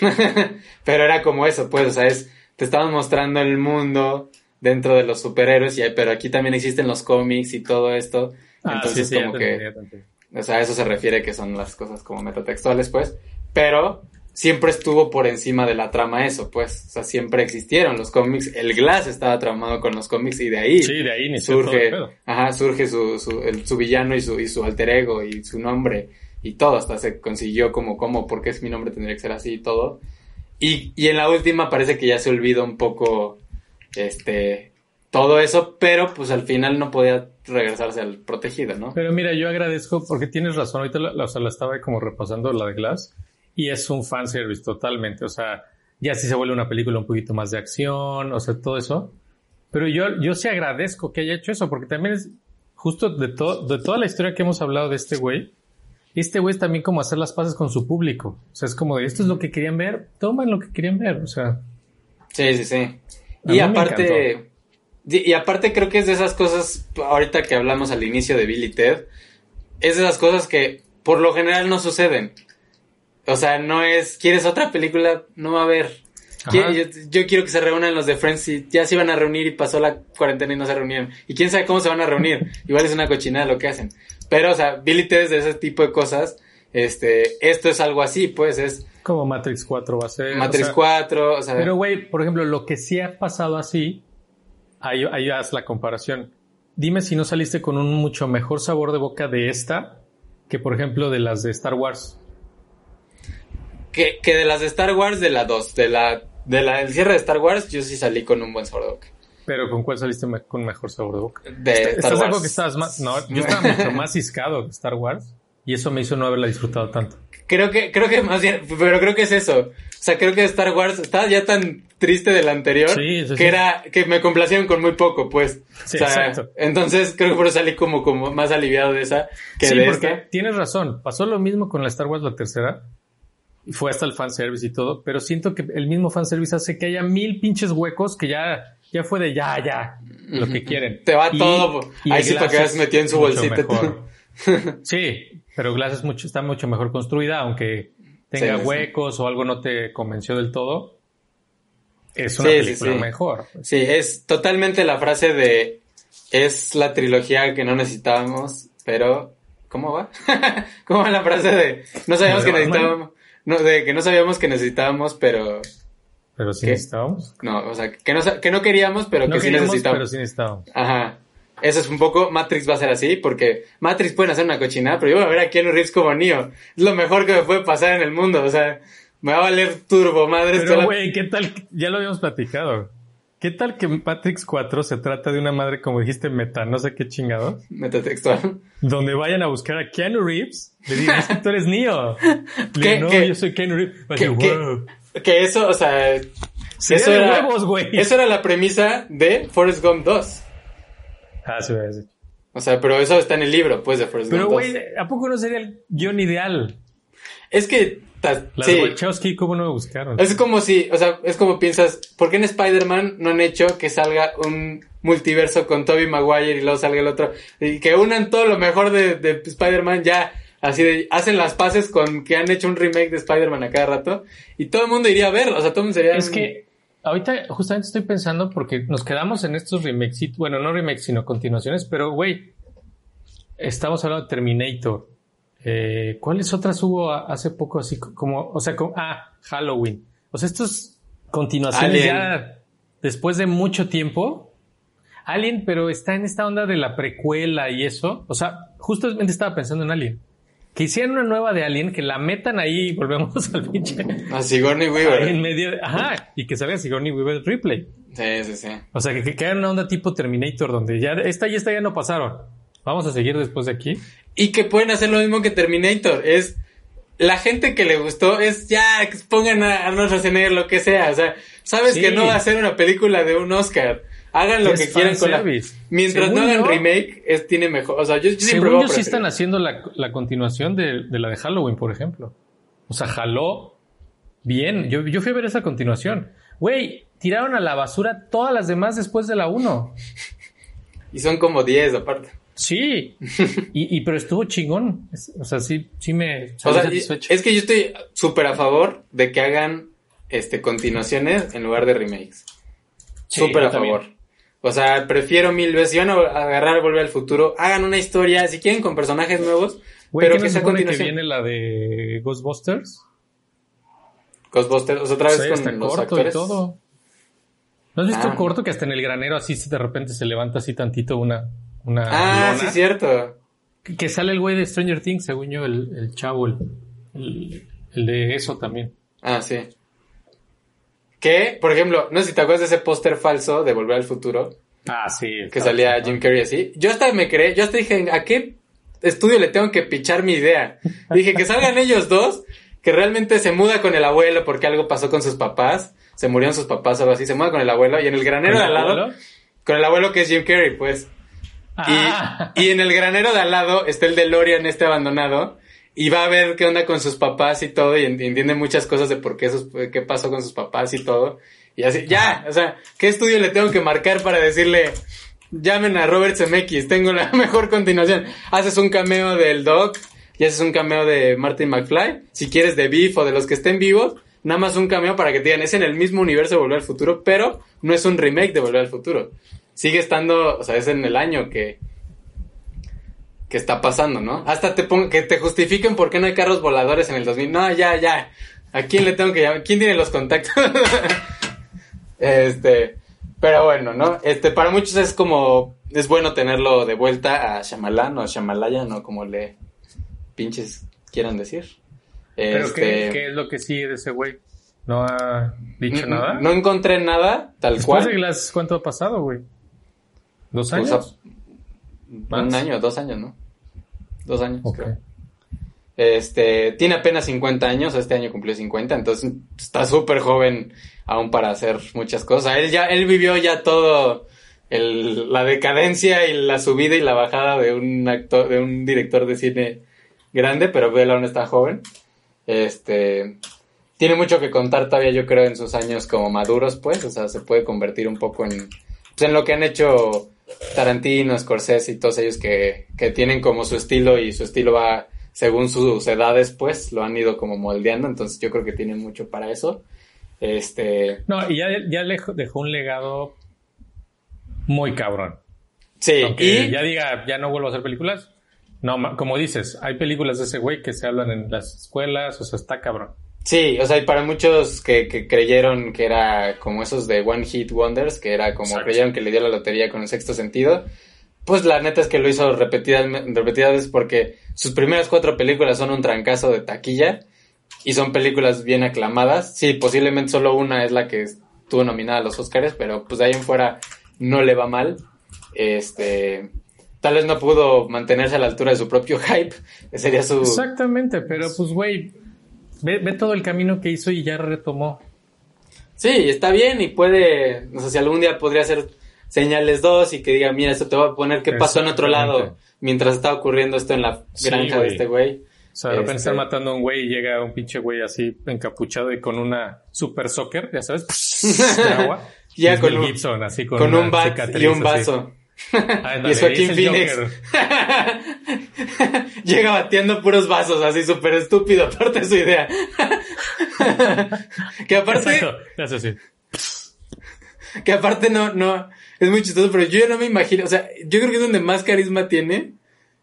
Pero era como eso, pues, o sea, es, te estaban mostrando el mundo dentro de los superhéroes, y, pero aquí también existen los cómics y todo esto. Ah, entonces, sí, sí, ya como que, o sea, a eso se refiere que son las cosas como metatextuales, pues. Pero siempre estuvo por encima de la trama eso, pues. O sea, siempre existieron los cómics. El Glass estaba tramado con los cómics y de ahí Sí, de surge, ajá, surge su, su, el- su villano y su, y su alter ego y su nombre y todo, hasta se consiguió como, como, porque es mi nombre tendría que ser así y todo. Y, y en la última parece que ya se olvida un poco, este, todo eso, pero pues al final no podía regresarse al protegido, ¿no? Pero mira, yo agradezco, porque tienes razón, ahorita la, o sea, la estaba como repasando la de Glass, y es un fanservice totalmente, o sea, ya sí se vuelve una película un poquito más de acción, o sea, todo eso. Pero yo, yo sí agradezco que haya hecho eso, porque también es justo de, todo de toda la historia que hemos hablado de este güey, este güey es también como hacer las paces con su público. O sea, es como de esto es lo que querían ver, toman lo que querían ver, o sea. Sí, sí, sí. Y aparte, Y, aparte creo que es de esas cosas, ahorita que hablamos al inicio de Bill y Ted, es de esas cosas que por lo general no suceden. O sea, no es, ¿quieres otra película? No va a haber. Yo, yo quiero que se reúnan los de Friends y ya se iban a reunir y pasó la cuarentena y no se reunieron. Y quién sabe cómo se van a reunir. Igual es una cochinada lo que hacen. Pero, o sea, Bill y Ted es de ese tipo de cosas. Este, esto es algo así, pues es Como Matrix 4 va a ser. Matrix o sea, 4, o sea, Pero, güey, por ejemplo, lo que sí ha pasado así, ahí, ahí haz la comparación. Dime si no saliste con un mucho mejor sabor de boca de esta que, por ejemplo, de las de Star Wars. que, que de las de Star Wars, de la 2, de la, de la, el cierre de Star Wars, yo sí salí con un buen sabor de boca. Pero ¿con cuál saliste me- con mejor sabor de boca? De Star ¿Estás Wars. que estabas más? No, yo estaba mucho más ciscado de Star Wars y eso me hizo no haberla disfrutado tanto. Creo que, creo que más bien, pero creo que es eso. O sea, creo que Star Wars estaba ya tan triste del anterior Sí, sí, que sí. era, que me complacieron con muy poco, pues. Sí, o sea, exacto. entonces creo que por eso salí como, como más aliviado de esa que sí, de porque esta. tienes razón. Pasó lo mismo con la Star Wars la tercera. Y fue hasta el fanservice y todo. Pero siento que el mismo fanservice hace que haya mil pinches huecos que ya, ya fue de ya, ya. Lo que quieren. Te va Y- todo. y Ahí sí para que Glass veas metido en su bolsita. sí, pero Glass es mucho, está mucho mejor construida, aunque tenga Sí, sí. huecos o algo no te convenció del todo. Es una Sí, película mejor. Sí, es totalmente la frase de es la trilogía que no necesitábamos, pero ¿cómo va? ¿Cómo va la frase de no sabíamos que necesitábamos? No, de que no sabíamos que necesitábamos, pero Pero sí ¿Qué? necesitábamos. no, o sea, que no, que no queríamos, pero No que sí necesitábamos. pero sí necesitábamos. Ajá. Eso es un poco, Matrix va a ser así, porque Matrix pueden hacer una cochinada, pero yo voy a ver a Keanu Reeves como Neo. Es lo mejor que me puede pasar en el mundo, o sea, me va a valer turbo, madre. Pero, güey, ¿qué tal? Ya lo habíamos platicado. ¿Qué tal que Matrix 4 se trata de una madre, como dijiste, meta, no sé qué chingado? Metatextual. Donde vayan a buscar a Keanu Reeves, le digan, es que tú eres Neo. Le ¿Qué- digan, no, qué- yo soy Keanu Reeves. A que, eso, o sea, eso era, huevos, güey. eso era la premisa de Forrest Gump 2. Ah, sí, decir. O sea, pero eso está en el libro, pues, de Forrest Pero, Gump 2. güey, ¿a poco no sería el guion ideal? Es que, Las sí, Wachowski, ¿cómo no me buscaron? es como si, o sea, es como piensas, ¿por qué en Spider-Man no han hecho que salga un multiverso con Tobey Maguire y luego salga el otro? Y que unan todo lo mejor de, de Spider-Man ya, así de, hacen las paces con que han hecho un remake de Spider-Man a cada rato y todo el mundo iría a verlo, o sea, todo el mundo sería... Es que ahorita justamente estoy pensando porque nos quedamos en estos remakes, bueno, no remakes, sino continuaciones, pero güey, estamos hablando de Terminator. Eh, ¿Cuáles otras hubo hace poco así co- como, o sea, como, ah, Halloween? O sea, estos continuaciones Alien. ya después de mucho tiempo. Alien, pero está en esta onda de la precuela y eso. O sea, justamente estaba pensando en Alien. Que hicieran una nueva de Alien, que la metan ahí y volvemos al pinche A Sigourney Ahí Weaver. en medio de- ajá, y que salga Sigourney Weaver Ripley. Sí, sí, sí. O sea, que, que una onda tipo Terminator, donde ya esta y esta ya no pasaron. Vamos a seguir después de aquí. Y que pueden hacer lo mismo que Terminator. Es la gente que le gustó es ya pongan a Arnold Schwarzenegger lo que sea. O sea, sabes Sí. que no va a ser una película de un Oscar. Hagan lo Es que quieran con la. Mientras no Según hagan yo- remake, es, tiene mejor. O sea, yo, yo siempre Según yo sí están haciendo la, la continuación de, de la de Halloween, por ejemplo. O sea, jaló bien. Yo, yo fui a ver esa continuación. Güey, tiraron a la basura todas las demás después de la 1. Y son como 10 aparte. Sí. y, y pero estuvo chingón. O sea, sí, sí me O sea, satisfecho. es que yo estoy súper a favor de que hagan este continuaciones en lugar de remakes. Súper a también. favor. O sea, prefiero mil veces. Si van a agarrar Volver al Futuro, hagan una historia, si quieren, con personajes nuevos, Güey, pero ¿qué que sea supone que continuación. viene la de Ghostbusters? Ghostbusters, o sea, otra vez Sí, con los corto actores. y todo. ¿No has visto Ah. corto que hasta en el granero así de repente se levanta así tantito una, una Ah, lona? sí, cierto. Que- sale el güey de Stranger Things, según yo, el, el chavo, el, el, el de eso también. Ah, sí. Que, por ejemplo, no sé si te acuerdas de ese póster falso de Volver al Futuro, Ah, sí. que salía Jim Carrey así. Yo hasta me creé, yo hasta dije, ¿a qué estudio le tengo que pichar mi idea? Dije que salgan ellos dos, que realmente se muda con el abuelo porque algo pasó con sus papás, se murieron sus papás o algo así, se muda con el abuelo y en el granero de al lado, con el abuelo que es Jim Carrey, pues. Ah, Y, y en el granero de al lado está el DeLorean este abandonado. y va a ver qué onda con sus papás y todo, y en- entiende muchas cosas de por qué, sus, qué pasó con sus papás y todo. Y así, ya, o sea, ¿qué estudio le tengo que marcar para decirle, llamen a Robert Zemeckis, tengo la mejor continuación? Haces un cameo del Doc, y haces un cameo de Martin McFly, si quieres de Beef o de los que estén vivos, nada más un cameo para que te digan, es en el mismo universo de Volver al Futuro, pero no es un remake de Volver al Futuro. Sigue estando, o sea, es en el año que, que está pasando, ¿no? Hasta te pon- que te justifiquen por qué no hay carros voladores en el 2000. No, ya, ya. ¿A quién le tengo que llamar? ¿Quién tiene los contactos? este, pero bueno, ¿no? Este, para muchos es como, es bueno tenerlo de vuelta a Shyamalan o Shyamalan o como le pinches quieran decir. Pero Este, ¿qué, qué es lo que sigue de ese güey? ¿No ha dicho nada? No encontré nada, tal Después cual. de las... ¿Cuánto ha pasado, güey? ¿Dos Pues, años? Un año, dos años, ¿no? Dos años, Ok. creo. Este, tiene apenas 50 años, este año cumplió 50, entonces está súper joven aún para hacer muchas cosas. Él ya, él vivió ya todo el, la decadencia y la subida y la bajada de un actor, de un director de cine grande, pero él aún está joven. Este, tiene mucho que contar todavía, yo creo, en sus años como maduros, pues, o sea, se puede convertir un poco en, pues, en lo que han hecho Tarantino, Scorsese y todos ellos que, que tienen como su estilo y su estilo va según sus edades, pues, lo han ido como moldeando, entonces yo creo que tienen mucho para eso. Este, No, y ya, ya le dejó un legado muy cabrón. sí, Aunque y ya diga, ya no vuelvo a hacer películas. No, como dices, hay películas de ese güey que se hablan en las escuelas, o sea, está cabrón. Sí, o sea, y para muchos que, que creyeron que era como esos de One Hit Wonders, que era como Exacto. creyeron que le dio la lotería con el sexto sentido, pues la neta es que lo hizo repetidas, repetidas veces porque sus primeras cuatro películas son un trancazo de taquilla y son películas bien aclamadas. Sí, posiblemente solo una es la que estuvo nominada a los Oscars, pero pues de ahí en fuera no le va mal. Este, tal vez no pudo mantenerse a la altura de su propio hype, ese sería su... Exactamente, pero pues, güey, ve, ve todo el camino que hizo y ya retomó. Sí, está bien y puede, no sé si algún día podría hacer señales 2 y que diga, mira, esto te va a poner qué pasó en otro lado mientras está ocurriendo esto en la Sí, granja de este güey. O sea, de repente Este- están matando a un güey y llega un pinche güey así encapuchado y con una super soccer, ya sabes, de agua. Ya con un- Gibson, así con, un bat y un así. Ándale, y es Joaquín Phoenix. Llega batiendo puros vasos, así súper estúpido, aparte de su idea. que aparte, Exacto, hace así. que aparte no, no, es muy chistoso, pero yo ya no me imagino, o sea, yo creo que es donde más carisma tiene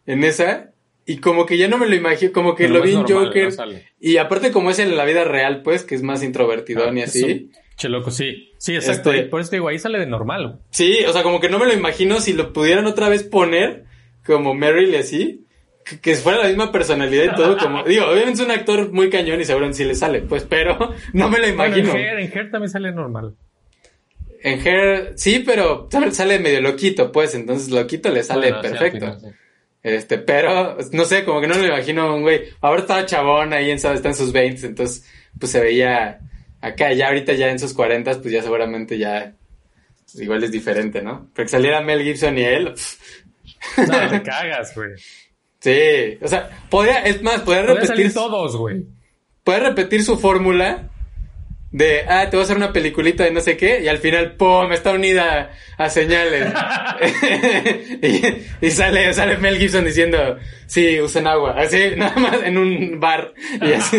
en esa, y como que ya no me lo imagino, como que Pero lo vi en normal, Joker, no y aparte como es en la vida real, pues, que es más introvertidón y Ah, así. es un Che loco, sí. Sí, exacto. Este- Por eso te digo, ahí sale de normal. Sí, o sea, como que no me lo imagino si lo pudieran otra vez poner como Meryl y así, que, que fuera la misma personalidad y todo, como, digo, obviamente es un actor muy cañón y seguramente sí le sale, pues, pero no me lo Bueno, imagino. en Hair, en Hair también sale normal. En Hair, sí, pero sale- sale medio loquito, pues, entonces loquito le sale Bueno, perfecto. al final, sí. Este, pero, no sé, como que no me lo imagino un güey. Ahora estaba chabón ahí en, está en sus 20, entonces, pues se veía acá, ya ahorita ya en sus 40, pues ya seguramente ya, igual es diferente, ¿no? Porque saliera Mel Gibson y él, pff, No, te cagas, güey. sí, o sea, podría, es más, podría repetir, salir todos, güey. puede repetir su fórmula de, ah, te voy a hacer una peliculita de no sé qué, y al final, ¡pum! está unida a señales. y, y sale, sale Mel Gibson diciendo, sí, usen agua, así, nada más en un bar, y así.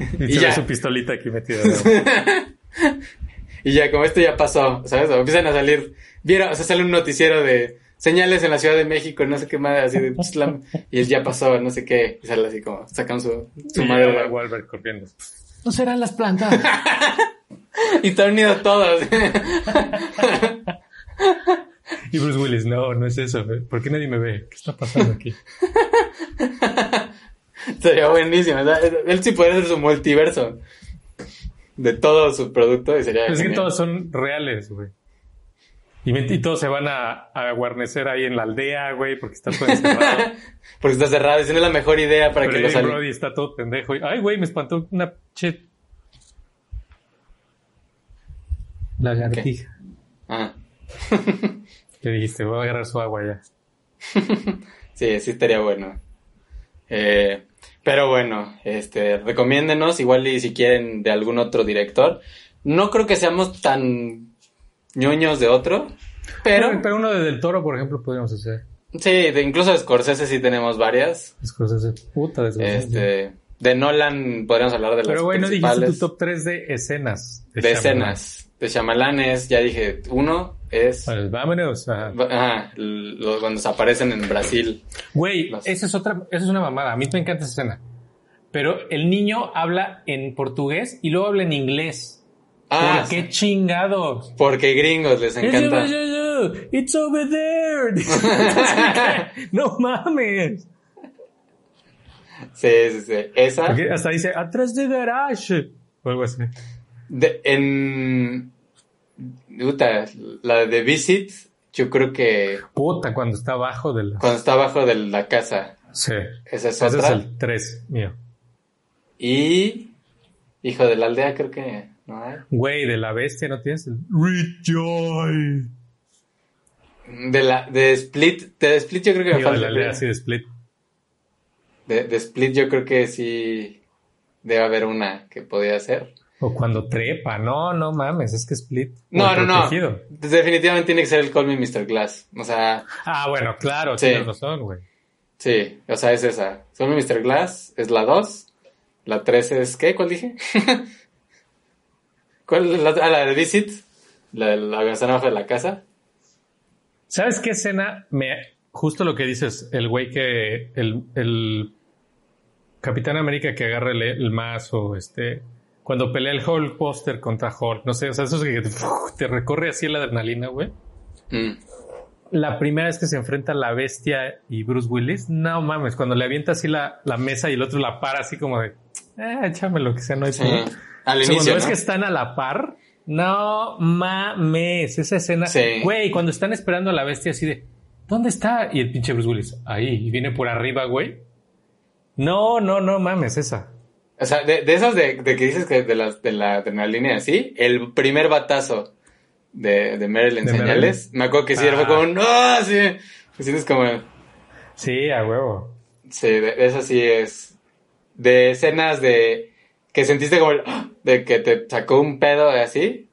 Y, Y ya. su pistolita aquí metida. Y ya, como esto ya pasó, ¿sabes? O empiezan a salir, vieron, o sea, sale un noticiero de señales en la Ciudad de México, no sé qué más, así de slam, y él ya pasó, no sé qué, y sale así como, sacan su, su Sí, madre. Wahlberg corriendo. No serán las plantas. Y están unidos todos. y Bruce Willis, no, no es eso. güey. ¿Por qué nadie me ve? ¿Qué está pasando aquí? Sería buenísimo. o sea, Él sí podría hacer su multiverso de todo su producto y sería. es que todos son reales, güey. Y, y todos se van a, a guarnecer ahí en la aldea, güey, porque está todo encerrado. Porque está cerrado. Esa no es la mejor idea para Pero que lo salga. Brody está todo pendejo. y- Ay, güey, me espantó una che... Lagartija. Ah. Le dijiste, voy a agarrar su agua ya. Sí, sí estaría bueno. Eh, pero bueno, este, recomiéndenos, igual y si quieren de algún otro director. No creo que seamos tan ñoños de otro, pero... Pero, pero uno de Del Toro, por ejemplo, podríamos hacer. Sí, de, incluso de Scorsese sí tenemos varias. Scorsese, puta de Scorsese. Este, de Nolan podríamos hablar de las Pero bueno, dijiste principales. tu top 3 de escenas. de Shyamalan. escenas. De Shyamalan es, ya dije, uno es... Pues vámonos. ajá. Ajá, lo- cuando se aparecen en Brasil. Güey, esa es otra, esa es una mamada. A mí me encanta esa escena. Pero el niño habla en portugués y luego habla en inglés. Ah, ¿Por qué chingados? porque gringos les encanta. It's over there. no mames. Sí, sí, sí. Esa. Porque hasta dice atrás de garage. O algo así. De, en. Puta, la de Visit, yo creo que Puta, cuando está abajo de la. cuando está abajo de la casa. Sí. Esa es Ese otra. es el 3 mío. Y. Hijo de la aldea, creo que no hay. Güey, de la bestia no tienes el. Rejoy. De la. De Split. De Split, yo creo que me Digo, de falta. la aldea así de split. De, de Split, yo creo que sí. Debe haber una que podría ser. O cuando trepa. No, no mames, es que split. No, no, no. Definitivamente tiene que ser el Call Me Mr. Glass. O sea, Ah, bueno, claro, Sí. tienes razón, güey. sí, o sea, es esa. Call Me Mr. Glass es la 2. La 3 es, ¿qué? ¿Cuál dije? ¿Cuál es la? Ah, la de Visit. La de la abajo de la casa. ¿Sabes qué escena? Me, justo lo que dices, el güey que. El, el Capitán América que agarra el, el mazo, este. Cuando pelea el Hulk Poster contra Hulk, no sé, o sea, eso es que uf, te recorre así la adrenalina, güey. Mm. La primera vez que se enfrenta la bestia y Bruce Willis, no mames, cuando le avienta así la, la mesa y el otro la para así como de, eh, échame lo que sea, no hay Sí. pedo". Al O sea, inicio, cuando ves ¿no? que están a la par, no mames, esa escena. Sí. Güey, cuando están esperando a la bestia así de, ¿dónde está? Y el pinche Bruce Willis, ahí, y viene por arriba, güey. No, no, no mames, esa. O sea, de, de esos de, de que dices que de, las, de la adrenalina así, el primer batazo de, de ¿De señales, me acuerdo que sí, Ah. fue como, no, sí. Te sientes como, Sí, a huevo. sí, eso sí es. De escenas de que sentiste como el, ¡ah! de que te sacó un pedo de así.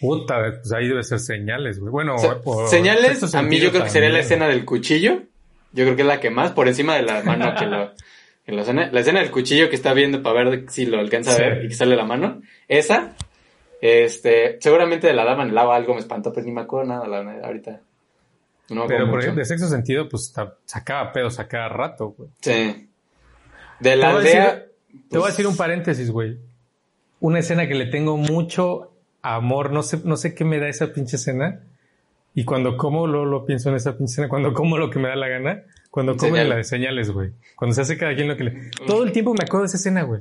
Puta, pues ahí debe ser señales, güey. Bueno, O sea, señales, a mí yo creo que sería la escena del cuchillo. Yo creo que es la que más, por encima de la mano que lo... lo escena, la escena del cuchillo que está viendo para ver si lo alcanza a ver y que sale la mano. Esa, este, seguramente de la dama en el agua algo me espantó, pues ni me acuerdo nada la, ahorita. No Pero por ejemplo, de sexto sentido, pues sacaba pedos a cada rato, güey. Sí. De Te la decir- aldea... Te voy a pues, decir un paréntesis, güey. Una escena que le tengo mucho amor, no sé, no sé qué me da esa pinche escena. Y cuando como lo, lo pienso en esa pinche escena, cuando como lo que me da la gana, cuando como en la de señales, güey. Cuando se hace cada quien lo que le... Todo el tiempo me acuerdo de esa escena, güey.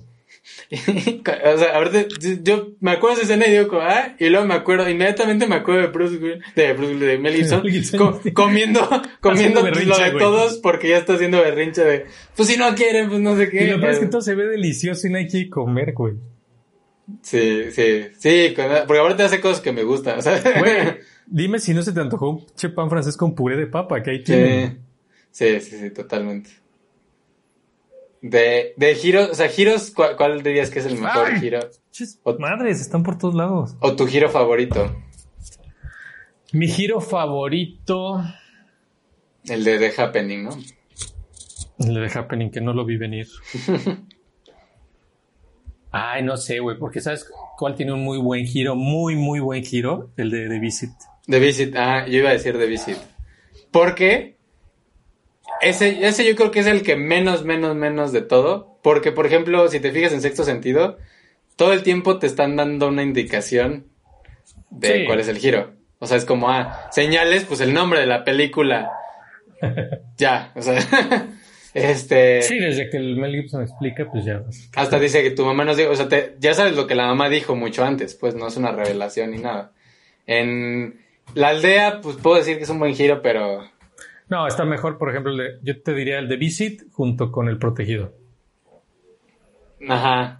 o sea, ahorita yo- me acuerdo de esa escena y digo ah, y luego me acuerdo, inmediatamente me acuerdo de Bruce de Bruce de Mel Gibson, co- comiendo, comiendo lo de todos porque ya está haciendo berrinche de, pues si no quieren, pues no sé qué. Y lo peor es que Eh, todo se ve delicioso y no hay que comer, güey. Sí, sí, sí, con- porque ahorita hace cosas que me gustan, o sea. Güey, dime si no se te antojó un che pan francés con puré de papa, que ahí tiene. Sí, sí, sí, sí, totalmente. De, de giros, o sea, giros, ¿cuál, cuál dirías que es el mejor Ay. giro? Ot- madres, están por todos lados. O tu giro favorito, Mi giro favorito. el de The Happening, ¿no? El de Happening, que no lo vi venir. Ay, no sé, güey, porque ¿sabes cuál tiene un muy buen giro? Muy, muy buen giro. El de The Visit. The Visit, ah, yo iba a decir The Visit. Porque ese, ese yo creo que es el que menos, menos, menos de todo. Porque, por ejemplo, si te fijas en sexto sentido, todo el tiempo te están dando una indicación de Sí. cuál es el giro. O sea, es como, ah, señales, pues el nombre de la película. ya, o sea, este... Sí, desde que el Mel Gibson explica, pues ya. Hasta dice que tu mamá nos dijo, o sea, te- ya sabes lo que la mamá dijo mucho antes, pues no es una revelación ni nada. En la aldea, pues puedo decir que es un buen giro, pero No, está mejor, por ejemplo, el de- yo te diría el de Visit junto con el protegido. ajá.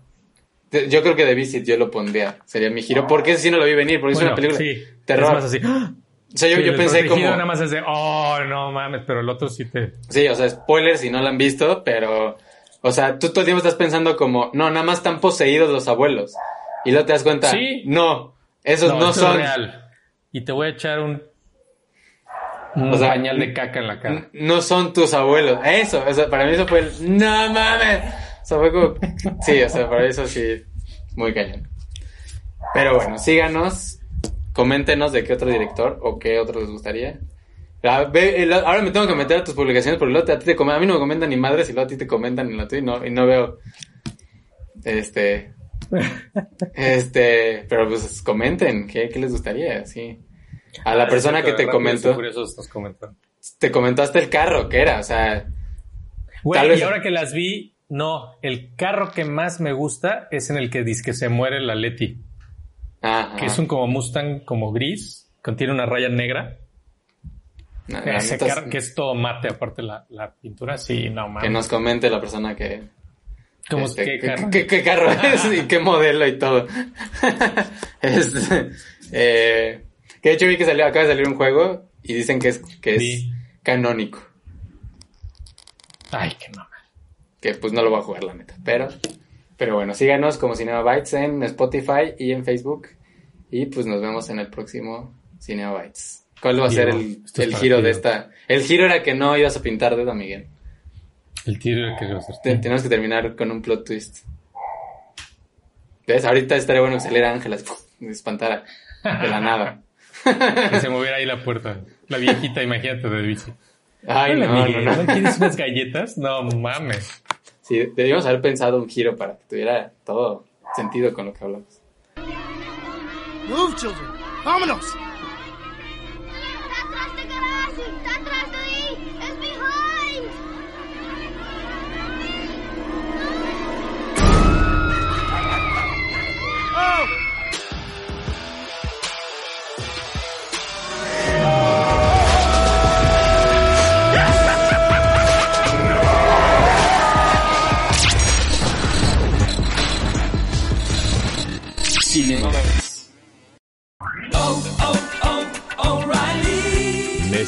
Yo creo que The Visit yo lo pondría, sería mi giro, porque ese sí no lo vi venir, porque es una película sí, terror. Es más así. O sea, yo, Sí, yo pensé como... nada más es de, oh, no mames, pero el otro sí te... Sí, o sea, spoilers si no lo han visto, pero... O sea, tú todo el tiempo estás pensando como, no, nada más están poseídos los abuelos. Y luego te das cuenta, Sí. no, esos no, es son... real. Y te voy a echar un, un O sea, pañal de caca en la cara. No son tus abuelos. Eso, o sea, para mí eso fue el, no mames. O sea, fue como, sí, o sea, para eso sí, muy cañón. Pero bueno, síganos, coméntenos de qué otro director o qué otro les gustaría. Ah, ve, el- Ahora me tengo que meter a tus publicaciones porque luego te- a ti te comen- a mí no me comentan ni madres y luego a ti te comentan en la tuya y no, y no veo. Este. Este. Pero pues comenten, ¿qué, qué les gustaría? Sí. A la persona que te comentó, comentan. te comentó hasta el carro, ¿qué era? O sea, Güey, Tal vez- y ahora que las vi, no, el carro que más me gusta es en el que dice que se muere la Leti, ajá. que es un como Mustang como gris, contiene una raya negra. No, Ese es- que es todo mate, aparte la, la pintura, sí, no que mames. nos comente la persona que. ¿Cómo este, qué carro? qué- qué carro es y qué modelo y todo. este, eh, que de hecho vi que salió, acaba de salir un juego y dicen que es, que es Sí. canónico. Ay, qué mames. Que pues no lo voy a jugar, la neta. Pero, pero bueno, síganos como Cinema Bytes en Spotify y en Facebook. Y pues nos vemos en el próximo Cinema Bytes. ¿Cuál va a ser el, el giro de esta? El giro era que no ibas a pintar dedo, Miguel. El tiro que iba a hacer. Te- Tenemos que terminar con un plot twist. ¿Ves? Ahorita estaría bueno que saliera Ángela me espantara de la nada. Que se moviera ahí la puerta. La viejita, imagínate, de bici. Ay, Hola, no, no, Miguel, no. ¿no quieres unas galletas? No mames. Sí, debíamos haber pensado un giro para que tuviera todo sentido con lo que hablamos. Move, children. Vámonos. Está atrás de garage, está atrás de ahí, es behind. Oh!